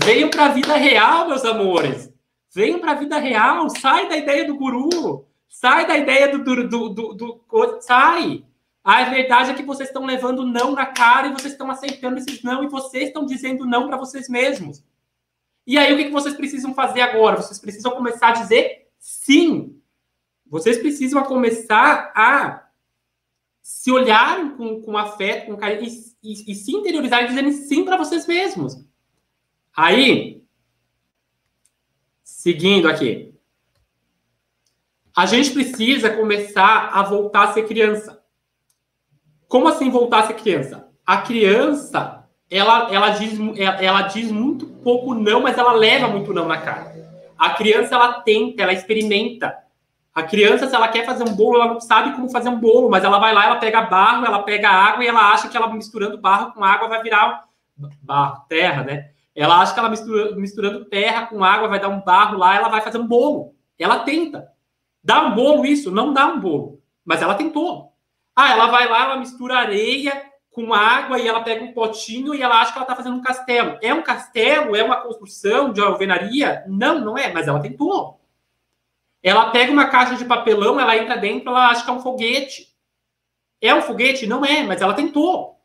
S1: Venham para a vida real, meus amores. Venham para a vida real. Sai da ideia do guru. Sai da ideia do, do, do, do, do sai. A verdade é que vocês estão levando não na cara e vocês estão aceitando esses não e vocês estão dizendo não para vocês mesmos. E aí, o que vocês precisam fazer agora? Vocês precisam começar a dizer sim vocês precisam começar a se olharem com, com afeto, com carinho, e, e, e se dizendo sim para vocês mesmos. Aí, seguindo aqui, a gente precisa começar a voltar a ser criança. Como assim voltar a ser criança? A criança, ela, ela, diz, ela diz muito pouco não, mas ela leva muito não na cara. A criança, ela tenta, ela experimenta. A criança, se ela quer fazer um bolo, ela não sabe como fazer um bolo, mas ela vai lá, ela pega barro, ela pega água e ela acha que ela misturando barro com água vai virar barro, terra, né? Ela acha que ela mistura, misturando terra com água vai dar um barro lá, ela vai fazer um bolo. Ela tenta. Dá um bolo isso? Não dá um bolo. Mas ela tentou. Ah, ela vai lá, ela mistura areia com água e ela pega um potinho e ela acha que ela está fazendo um castelo. É um castelo? É uma construção de alvenaria? Não, não é, mas ela tentou. Ela pega uma caixa de papelão, ela entra dentro, ela acha que é um foguete. É um foguete? Não é, mas ela tentou.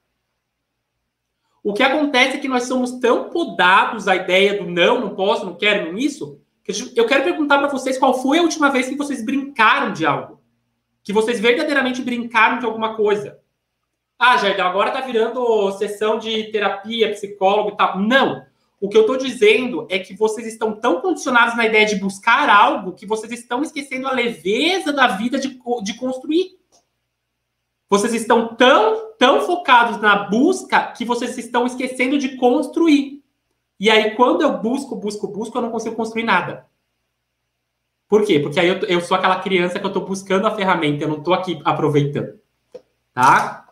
S1: O que acontece é que nós somos tão podados à ideia do não, não posso, não quero, não isso, que eu quero perguntar para vocês qual foi a última vez que vocês brincaram de algo. Que vocês verdadeiramente brincaram de alguma coisa. Ah, Jair, agora tá virando sessão de terapia, psicólogo e tal. Não. O que eu estou dizendo é que vocês estão tão condicionados na ideia de buscar algo que vocês estão esquecendo a leveza da vida de, de construir. Vocês estão tão, tão focados na busca que vocês estão esquecendo de construir. E aí, quando eu busco, busco, busco, eu não consigo construir nada. Por quê? Porque aí eu, eu sou aquela criança que eu estou buscando a ferramenta, eu não estou aqui aproveitando. Tá?